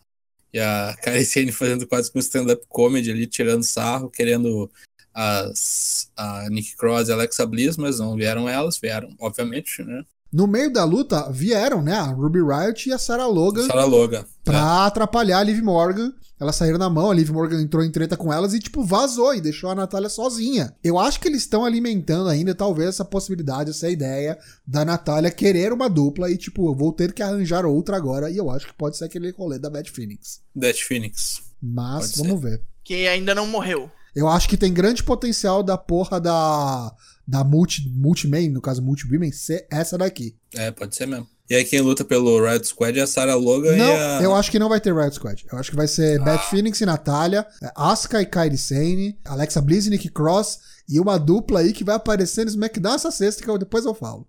e a Kairi Sane fazendo quase que um stand-up comedy ali, tirando sarro, querendo as, a Nick Cross e a Alexa Bliss, mas não vieram elas, vieram, obviamente, né? No meio da luta vieram, né, a Ruby Riot e a Sarah Logan Sarah Logan. pra atrapalhar a Liv Morgan. Elas saíram na mão, a Liv Morgan entrou em treta com elas e, tipo, vazou e deixou a Natália sozinha. Eu acho que eles estão alimentando ainda, talvez, essa possibilidade, essa ideia da Natália querer uma dupla e, tipo, eu vou ter que arranjar outra agora. E eu acho que pode ser aquele rolê da Bad Phoenix. É, Death Phoenix. Mas Pode vamos ver. Que ainda não morreu. Eu acho que tem grande potencial da porra da. Da multi, Multiman, no caso Multi-Women, ser essa daqui. É, pode ser mesmo. E aí quem luta pelo Riot Squad é a Sarah Logan Não, e a... eu acho que não vai ter Riot Squad. Eu acho que vai ser Ah. Beth Phoenix e Natália, é, Asuka e Kairi Sane, Alexa Bliss e Nick Cross, e uma dupla aí que vai aparecer no SmackDown essa sexta, que eu, depois eu falo.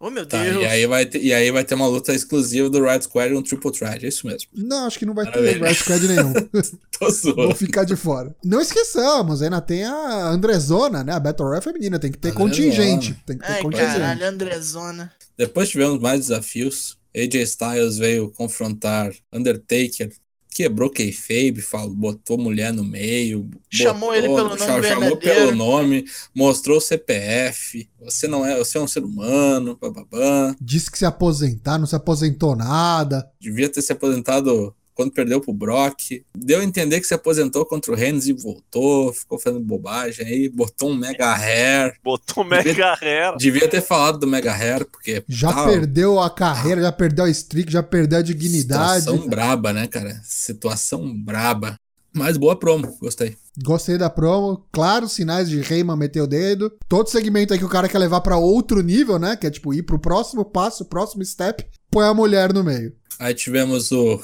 Oh, meu Tá, Deus. e aí, vai ter, e aí vai ter uma luta exclusiva do Riot Squad um Triple Threat, é isso mesmo. Não, acho que não vai ter Maravilha. Riot Squad nenhum. Tô Vou zoando. ficar de fora. Não esqueçamos, ainda tem a Andrezona, né? A Battle Royale feminina, tem que ter Andrezona. contingente. Tem que ter Ai, contingente. caralho, Andrezona. Depois tivemos mais desafios. AJ Styles veio confrontar Undertaker, quebrou kayfabe, falou, botou mulher no meio, Chamou ele pelo nome chamou verdadeiro. pelo nome, mostrou o CPF. Você não é, você é um ser humano, bababã. Disse que se aposentar, não se aposentou nada. Devia ter se aposentado quando perdeu pro Brock. Deu a entender que se aposentou contra o Reigns e voltou, ficou fazendo bobagem aí, botou um mega hair. Botou mega hair. Devia ter falado do mega hair, porque Já tá, perdeu a carreira, já perdeu a streak, já perdeu a dignidade. Situação braba, né, cara? Situação braba. Mas boa promo, gostei. Gostei da promo. Claro, sinais de Reyman meter o dedo. Todo segmento aí que o cara quer levar pra outro nível, né? Que é tipo ir pro próximo passo, próximo step, põe a mulher no meio. Aí tivemos o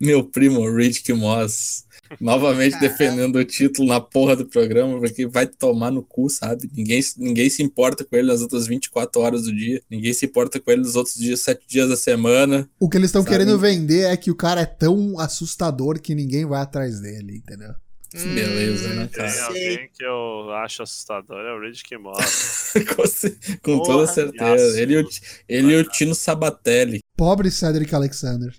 meu primo Riddick Moss novamente Caralho. defendendo o título na porra do programa, porque vai tomar no cu, sabe? Ninguém, ninguém se importa com ele nas outras 24 horas do dia, ninguém se importa com ele nos outros dias, 7 dias da semana. O que eles estão querendo vender é que o cara é tão assustador que ninguém vai atrás dele, entendeu? Que beleza, né, Tem cara? sei. alguém que eu acho assustador, é o Moss. com ce- com Porra, toda certeza. Ele, o- ele e o Tino Sabatelli. Pobre Cedric Alexander.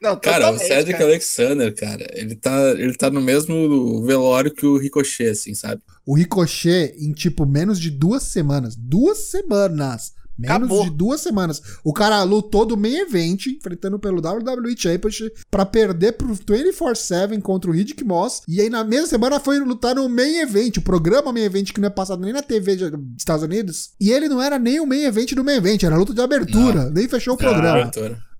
Não, Cara, o Cedric cara. Alexander, cara, ele tá, ele tá no mesmo velório que o Ricochet, assim, sabe? O Ricochet, em tipo menos de duas semanas. Duas semanas. Menos Acabou. de duas semanas. O cara lutou do main event, enfrentando pelo WWE Championship, pra perder pro 24-7 contra o Riddick Moss. E aí na mesma semana foi lutar no main event, o programa main event que não é passado nem na TV dos Estados Unidos. E ele não era nem o main event do main event, era a luta de abertura. Nem fechou o programa.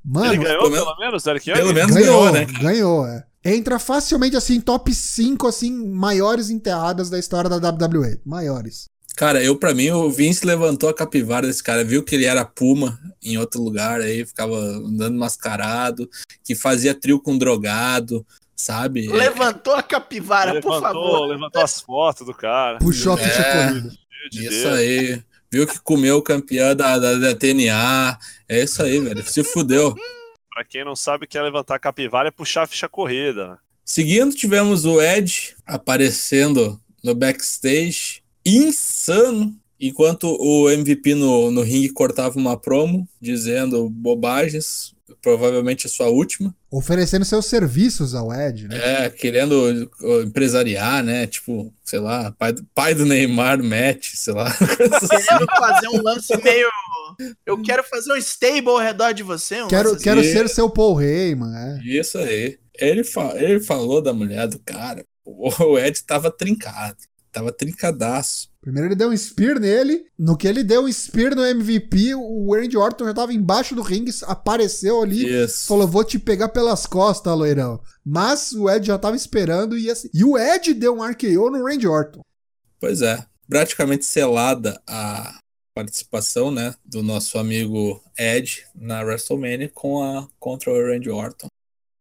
Mano, Ele ganhou pelo pelo, menos- Derek Pelo Young? menos ganhou, ganhou, né? ganhou, é. Entra facilmente assim, top 5 assim, maiores enterradas da história da WWE. Maiores. Cara, eu pra mim, o Vince levantou a capivara desse cara, viu que ele era Puma em outro lugar, aí ficava andando mascarado, que fazia trio com drogado, sabe? Levantou a capivara, por levantou, favor. levantou as fotos do cara. Puxou a ficha É. corrida. Isso Deus. aí. Viu que comeu o campeão da, da, da TNA. É isso aí, velho. Se fudeu. Pra quem não sabe o que é levantar capivara é puxar a ficha corrida. Seguindo, tivemos o Ed aparecendo no backstage, insano, enquanto o MVP no, no ringue cortava uma promo, dizendo bobagens, provavelmente a sua última. Oferecendo seus serviços ao Ed, né? É, querendo empresariar, né? Tipo, sei lá, pai, do- pai do Neymar, Matt, sei lá. Querendo fazer um lance meio. Eu quero fazer um stable ao redor de você. Um Quero, quero assim. ser seu Paul Heyman, é. Isso aí. Ele, fa ele falou da mulher do cara. O Ed tava trincado. Tava trincadaço. Primeiro ele deu um spear nele. No que ele deu um spear no MVP, o Randy Orton já tava embaixo do ringue, apareceu ali. Isso. Falou, vou te pegar pelas costas, loirão. Mas o Ed já tava esperando e assim. E o Ed deu um RKO no Randy Orton. Pois é. Praticamente selada a participação, né, do nosso amigo Ed na WrestleMania com a contra o Randy Orton.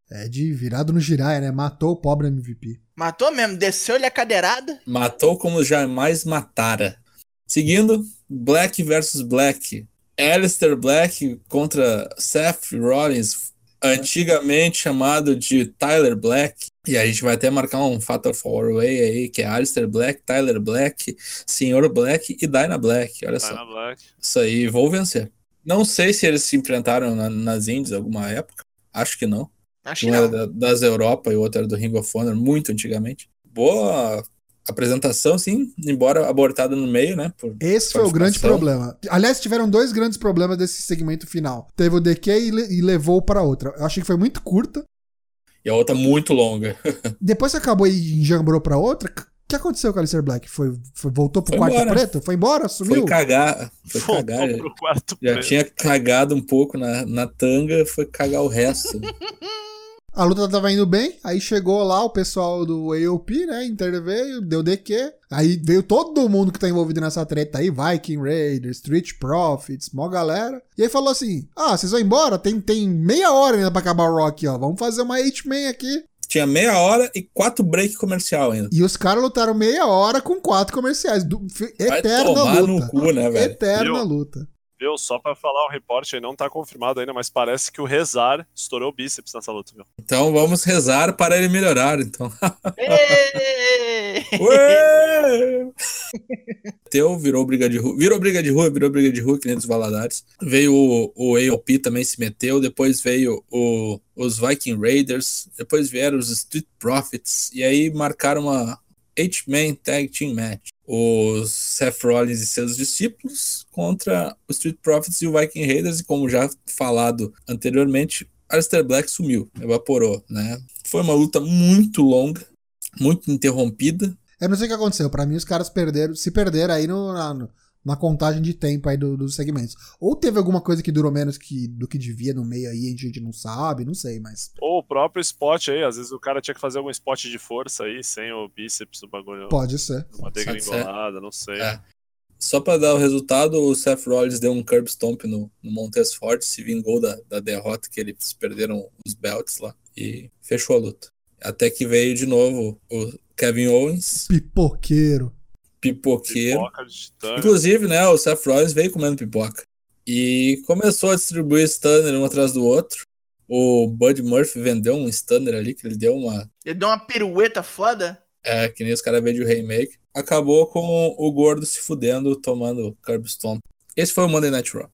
Ed virado no Jiraiya, né? Matou o pobre MVP. Matou mesmo, desceu-lhe a cadeirada. Matou como jamais matara. Seguindo, Black versus Black. Alistair Black contra Seth Rollins, antigamente chamado de Tyler Black. E a gente vai até marcar um Fatal Four Way aí, que é Alistair Black, Tyler Black, Senhor Black e Dinah Black. Olha só. Black. Isso aí, vou vencer. Não sei se eles se enfrentaram na- nas Indies alguma época. Acho que não. Acho que Um era não. da- das Europa e o outro era do Ring of Honor, muito antigamente. Boa apresentação, sim, embora abortada no meio, né? por- Esse foi o grande problema. Aliás, tiveram dois grandes problemas desse segmento final. Teve o DQ e, le- e levou para outra. Eu achei que foi muito curta. E a outra muito longa. Depois que acabou e enjambrou pra outra, o que aconteceu com a Alistair Black? Foi, foi- voltou pro Foi quarto embora. preto? Foi embora? Foi Sumiu? cagar. Foi Voltou cagar. Já, pro quarto já preto. tinha cagado um pouco na, na tanga, foi cagar o resto. A luta tava indo bem, aí chegou lá o pessoal do AOP, né? Interveio, deu DQ. Aí veio todo mundo que tá envolvido nessa treta aí, Viking Raiders, Street Profits, mó galera. E aí falou assim: Ah, vocês vão embora? Tem, tem meia hora ainda pra acabar o Rock, ó. Vamos fazer uma H-Man aqui. Tinha meia hora e quatro break comercial ainda. E os caras lutaram meia hora com quatro comerciais. Eterna tomar luta. no cu, né, velho? Eterna luta. Viu? Só pra falar o reporte aí, não tá confirmado ainda, mas parece que o Rezar estourou o bíceps nessa luta, viu? Então vamos rezar para ele melhorar, então. Teu virou briga de rua, virou briga de rua, virou briga de rua, que nem dos Valadares. Veio o, o AOP também se meteu, depois veio o, os Viking Raiders, depois vieram os Street Profits, e aí marcaram uma H-Man Tag Team Match. Os Seth Rollins e seus discípulos contra os Street Profits e o Viking Raiders, e como já falado anteriormente, Alistair Black sumiu, evaporou, né? Foi uma luta muito longa, muito interrompida, Eu não sei o que aconteceu. Pra mim, os caras perderam, se perderam aí no- no- na contagem de tempo aí do- dos segmentos. Ou teve alguma coisa que durou menos que, do que devia no meio aí, a gente não sabe, não sei, mas. Ou o próprio spot aí, às vezes o cara tinha que fazer algum spot de força aí, sem o bíceps, o bagulho, Pode ser. uma Pode ser. degringolada, não sei. É. Só pra dar o resultado, o Seth Rollins deu um curb stomp no, no Montes Ford, se vingou da, da derrota que eles perderam os belts lá e fechou a luta. Até que veio de novo o Kevin Owens, Pipoqueiro. Pipoqueiro. Pipoca de. Inclusive, né, o Seth Rollins veio comendo pipoca. E começou a distribuir stunner um atrás do outro. O Bud Murphy vendeu um stunner ali, que ele deu uma Ele deu uma pirueta foda. É, que nem os caras veem de remake. Acabou com o gordo se fudendo, tomando curb stomp. Esse foi o Monday Night Raw.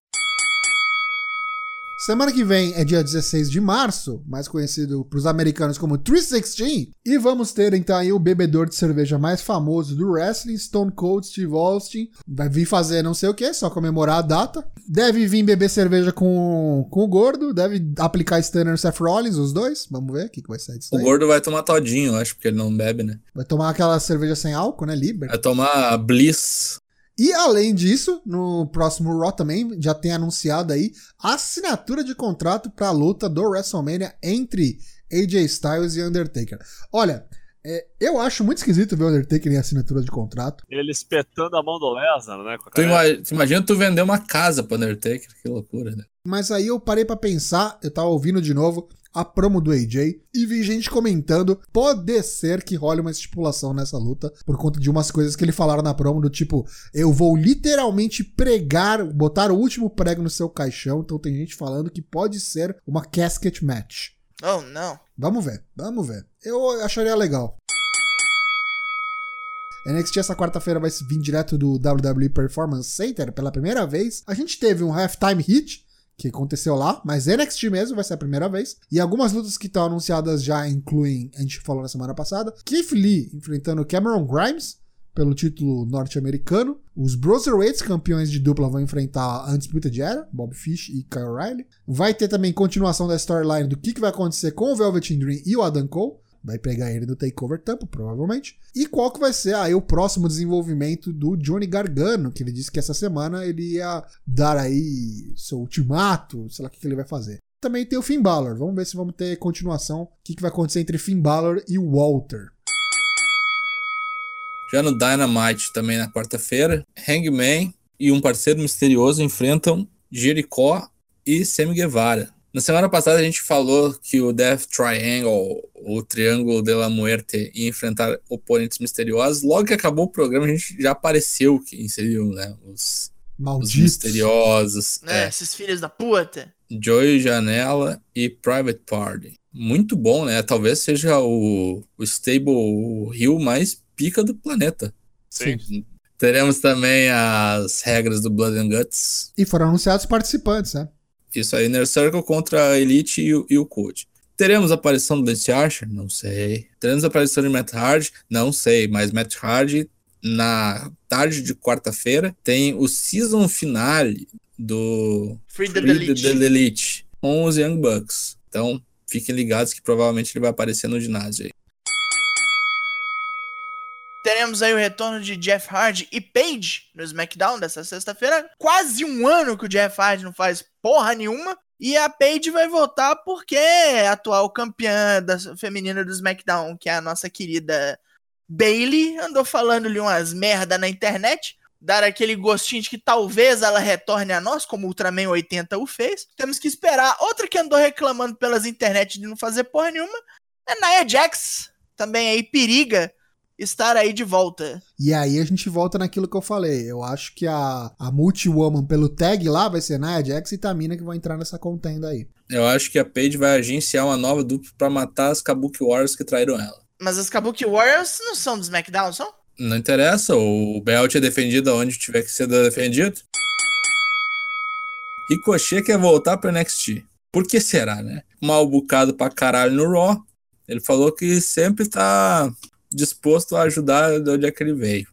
Semana que vem é dia 16 de março, mais conhecido pros americanos como 316. E vamos ter então aí o bebedor de cerveja mais famoso do wrestling, Stone Cold Steve Austin. Vai vir fazer não sei o que, só comemorar a data. Deve vir beber cerveja com, com o gordo, deve aplicar Stunner no Seth Rollins, os dois. Vamos ver o que, que vai sair disso O gordo vai tomar todinho, acho, porque ele não bebe, né? Vai tomar aquela cerveja sem álcool, né? Liber. Vai tomar Bliss. E além disso, no próximo Raw também já tem anunciado aí a assinatura de contrato para a luta do WrestleMania entre AJ Styles e Undertaker. Olha, é, eu acho muito esquisito ver o Undertaker em assinatura de contrato. Ele espetando a mão do Lesnar, né? Tu, caneca. ima- tu imagina tu vender uma casa pro Undertaker, que loucura, né? Mas aí eu parei pra pensar, eu tava ouvindo de novo a promo do AJ e vi gente comentando, pode ser que role uma estipulação nessa luta por conta de umas coisas que ele falaram na promo do tipo, eu vou literalmente pregar, botar o último prego no seu caixão, então tem gente falando que pode ser uma casket match. Oh, não. Vamos ver, vamos ver. Eu acharia legal. NXT essa quarta-feira vai vir direto do WWE Performance Center pela primeira vez. A gente teve um halftime hit que aconteceu lá, mas NXT mesmo vai ser a primeira vez. E algumas lutas que estão anunciadas já incluem, a gente falou na semana passada, Keith Lee enfrentando Cameron Grimes pelo título norte-americano. Os Broserweights, campeões de dupla, vão enfrentar a Undisputed Era, Bob Fish e Kyle O'Reilly. Vai ter também continuação da storyline do que, que vai acontecer com o Velvet Dream e o Adam Cole. Vai pegar ele no Takeover Tampa, provavelmente. E qual que vai ser aí o próximo desenvolvimento do Johnny Gargano, que ele disse que essa semana ele ia dar aí seu ultimato, sei lá o que, que ele vai fazer. Também tem o Finn Balor, vamos ver se vamos ter continuação. O que, que vai acontecer entre Finn Balor e Walter. Já no Dynamite, também na quarta-feira, Hangman e um parceiro misterioso enfrentam Jericho e Sammy Guevara. Na semana passada a gente falou que o Death Triangle, o Triângulo de la Muerte, ia enfrentar oponentes misteriosos. Logo que acabou o programa, a gente já apareceu que inseriu né, os, os Malditos. misteriosos. Né? É, Esses filhos da puta. Joey Janela e Private Party. Muito bom, né? Talvez seja o, o stable Rio mais pica do planeta. Sim. Teremos também as regras do Blood and Guts. E foram anunciados participantes, né? Isso aí, Inner Circle contra a Elite e o, e o Code. Teremos a aparição do Lance Archer? Não sei. Teremos a aparição de Matt Hardy? Não sei, mas Matt Hardy na tarde de quarta-feira tem o season finale do Free the Free Delete. the Elite com os Young Bucks. Então, fiquem ligados que provavelmente ele vai aparecer no ginásio aí. Teremos aí o retorno de Jeff Hardy e Paige no SmackDown dessa sexta-feira. Quase um ano que o Jeff Hardy não faz porra nenhuma. E a Paige vai voltar porque é a atual campeã da, feminina do SmackDown, que é a nossa querida Bailey, andou falando-lhe umas merda na internet. Dar aquele gostinho de que talvez ela retorne a nós, como o Ultraman 80 o fez. Temos que esperar. Outra que andou reclamando pelas internet de não fazer porra nenhuma é Nia Jax. Também aí periga estar aí de volta. E aí a gente volta naquilo que eu falei. Eu acho que a, a Multi-Woman pelo tag lá vai ser Nia Jax e Tamina que vão entrar nessa contenda aí. Eu acho que a Paige vai agenciar uma nova dupla pra matar as Kabuki Warriors que traíram ela. Mas as Kabuki Warriors não são do SmackDown, são? Não interessa, o belt é defendido onde tiver que ser defendido. Ricochet quer voltar pra NXT. Por que será, né? Mal bucado pra caralho no Raw. Ele falou que sempre tá disposto a ajudar de onde é que ele veio.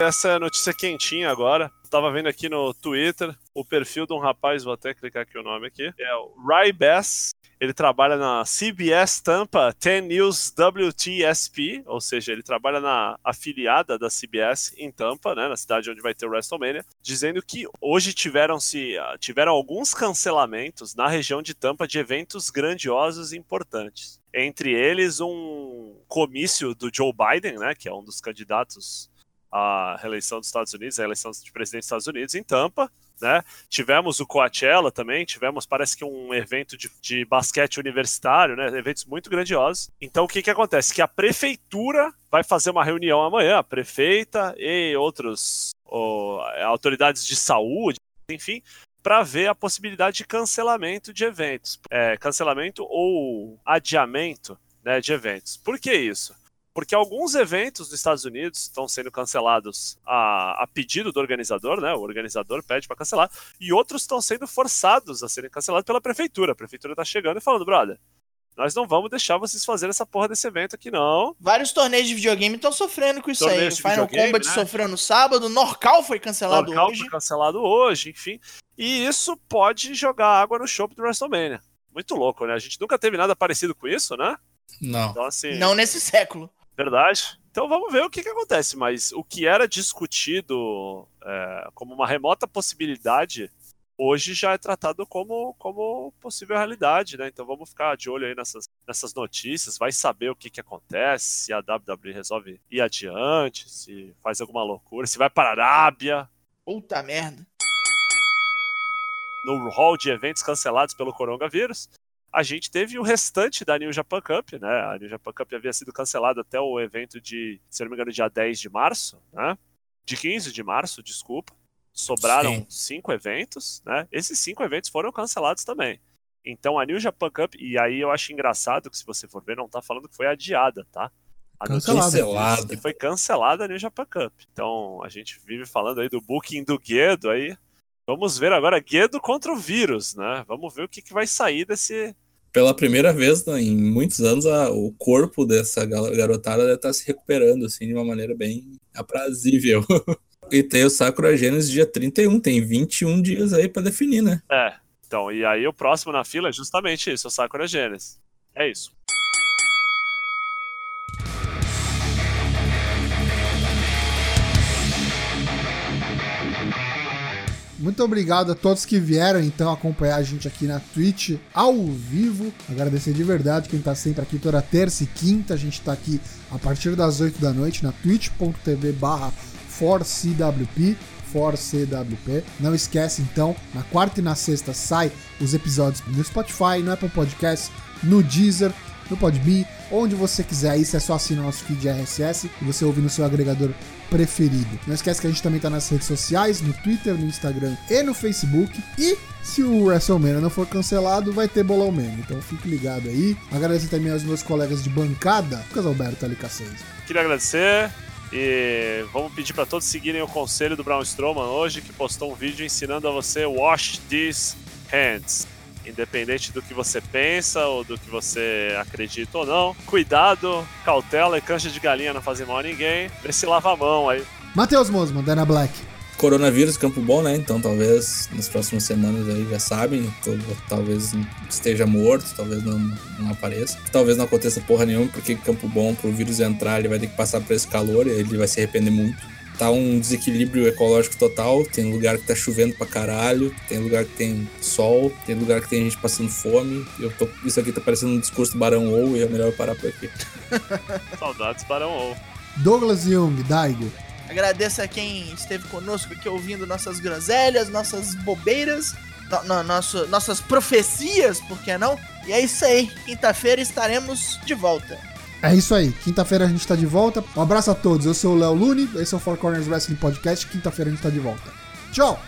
Essa notícia quentinha agora. Tava vendo aqui no Twitter o perfil de um rapaz, vou até clicar aqui o nome aqui. É o Ry Bass. Ele trabalha na CBS Tampa 10 News WTSP, ou seja, ele trabalha na afiliada da CBS em Tampa, né, na cidade onde vai ter o WrestleMania, dizendo que hoje tiveram-se tiveram alguns cancelamentos na região de Tampa de eventos grandiosos e importantes. Entre eles um comício do Joe Biden, né, que é um dos candidatos à reeleição dos Estados Unidos, a eleição de presidente dos Estados Unidos em Tampa, né? Tivemos o Coachella também, tivemos, parece que um evento de, de basquete universitário, né? Eventos muito grandiosos. Então, o que que acontece? Que a prefeitura vai fazer uma reunião amanhã, a prefeita e outros ó, autoridades de saúde, enfim, para ver a possibilidade de cancelamento de eventos, é, cancelamento ou adiamento né, de eventos. Por que isso? Porque alguns eventos nos Estados Unidos estão sendo cancelados a, a pedido do organizador, né? O organizador pede para cancelar, e outros estão sendo forçados a serem cancelados pela prefeitura. A prefeitura tá chegando e falando, brother, nós não vamos deixar vocês fazerem essa porra desse evento aqui, não. Vários torneios de videogame estão sofrendo com isso Torneios aí. O Final Combat né? sofreu no sábado, Norcal foi cancelado Norcal hoje. foi cancelado hoje, enfim. E isso pode jogar água no chope do WrestleMania. Muito louco, né? A gente nunca teve nada parecido com isso, né? Não. Então, assim. Não nesse século. Verdade. Então vamos ver o que, que acontece. Mas o que era discutido é, como uma remota possibilidade, hoje já é tratado como, como possível realidade, né? Então vamos ficar de olho aí nessas, nessas notícias, vai saber o que, que acontece, se a WWE resolve ir adiante, se faz alguma loucura, se vai para a Arábia, Puta merda. no hall de eventos cancelados pelo coronavírus. A gente teve o restante da New Japan Cup, né? A New Japan Cup havia sido cancelada até o evento de, se não me engano, dia 10 de março, né? De 15 de março, desculpa. Sobraram Sim. cinco eventos, né? Esses cinco eventos foram cancelados também. Então a New Japan Cup, e aí eu acho engraçado que se você for ver, não tá falando que foi adiada, tá? A Cancelada. foi cancelada a New Japan Cup. Então a gente vive falando aí do booking do Guedo aí. Vamos ver agora Guedo contra o vírus, né? Vamos ver o que, que vai sair desse. Pela primeira vez né, em muitos anos, a- o corpo dessa garotada deve estar se recuperando, assim, de uma maneira bem aprazível. e tem o Sakura Genesis dia 31, tem 21 dias aí pra definir, né? É. Então, e aí o próximo na fila é justamente isso, o Sakura Genesis. É isso. Muito obrigado a todos que vieram então acompanhar a gente aqui na Twitch ao vivo. Agradecer de verdade quem tá sempre aqui toda terça e quinta. A gente tá aqui a partir das 8 da noite na twitch.tv barra 4CWP. 4CWP. Não esquece então, na quarta e na sexta sai os episódios no Spotify, no Apple Podcast, no Deezer, no Podbean, onde você quiser aí, você só assina o nosso feed RSS e você ouve no seu agregador preferido. Não esquece que a gente também tá nas redes sociais, no Twitter, no Instagram e no Facebook. E se o WrestleMania não for cancelado, vai ter bolão mesmo. Então fique ligado aí. Agradecer também aos meus colegas de bancada, Lucas Alberto LK6. Queria agradecer e vamos pedir para todos seguirem o conselho do Braun Strowman hoje, que postou um vídeo ensinando a você wash these hands. Independente do que você pensa ou do que você acredita ou não. Cuidado, cautela e cancha de galinha não fazem mal a ninguém. Vê se lava a mão aí. Matheus Mosman, Dana Black. Coronavírus, campo bom, né? Então talvez nas próximas semanas aí já sabem, todo- talvez esteja morto, talvez não, não apareça. Talvez não aconteça porra nenhuma, porque campo bom pro vírus entrar, ele vai ter que passar por esse calor e ele vai se arrepender muito. Tá um desequilíbrio ecológico total, tem lugar que tá chovendo pra caralho, tem lugar que tem sol, tem lugar que tem gente passando fome. Eu tô, isso aqui tá parecendo um discurso do Barão ou e é melhor eu parar por aqui. Saudades Barão ou. Douglas Young, Daigo. Agradeço a quem esteve conosco aqui ouvindo nossas groselhas, nossas bobeiras, no- no- nosso- nossas profecias, por que não? E é isso aí. Quinta-feira estaremos de volta. É isso aí. Quinta-feira a gente tá de volta. Um abraço a todos. Eu sou o Léo Lune. Esse é o Four Corners Wrestling Podcast. Quinta-feira a gente tá de volta. Tchau!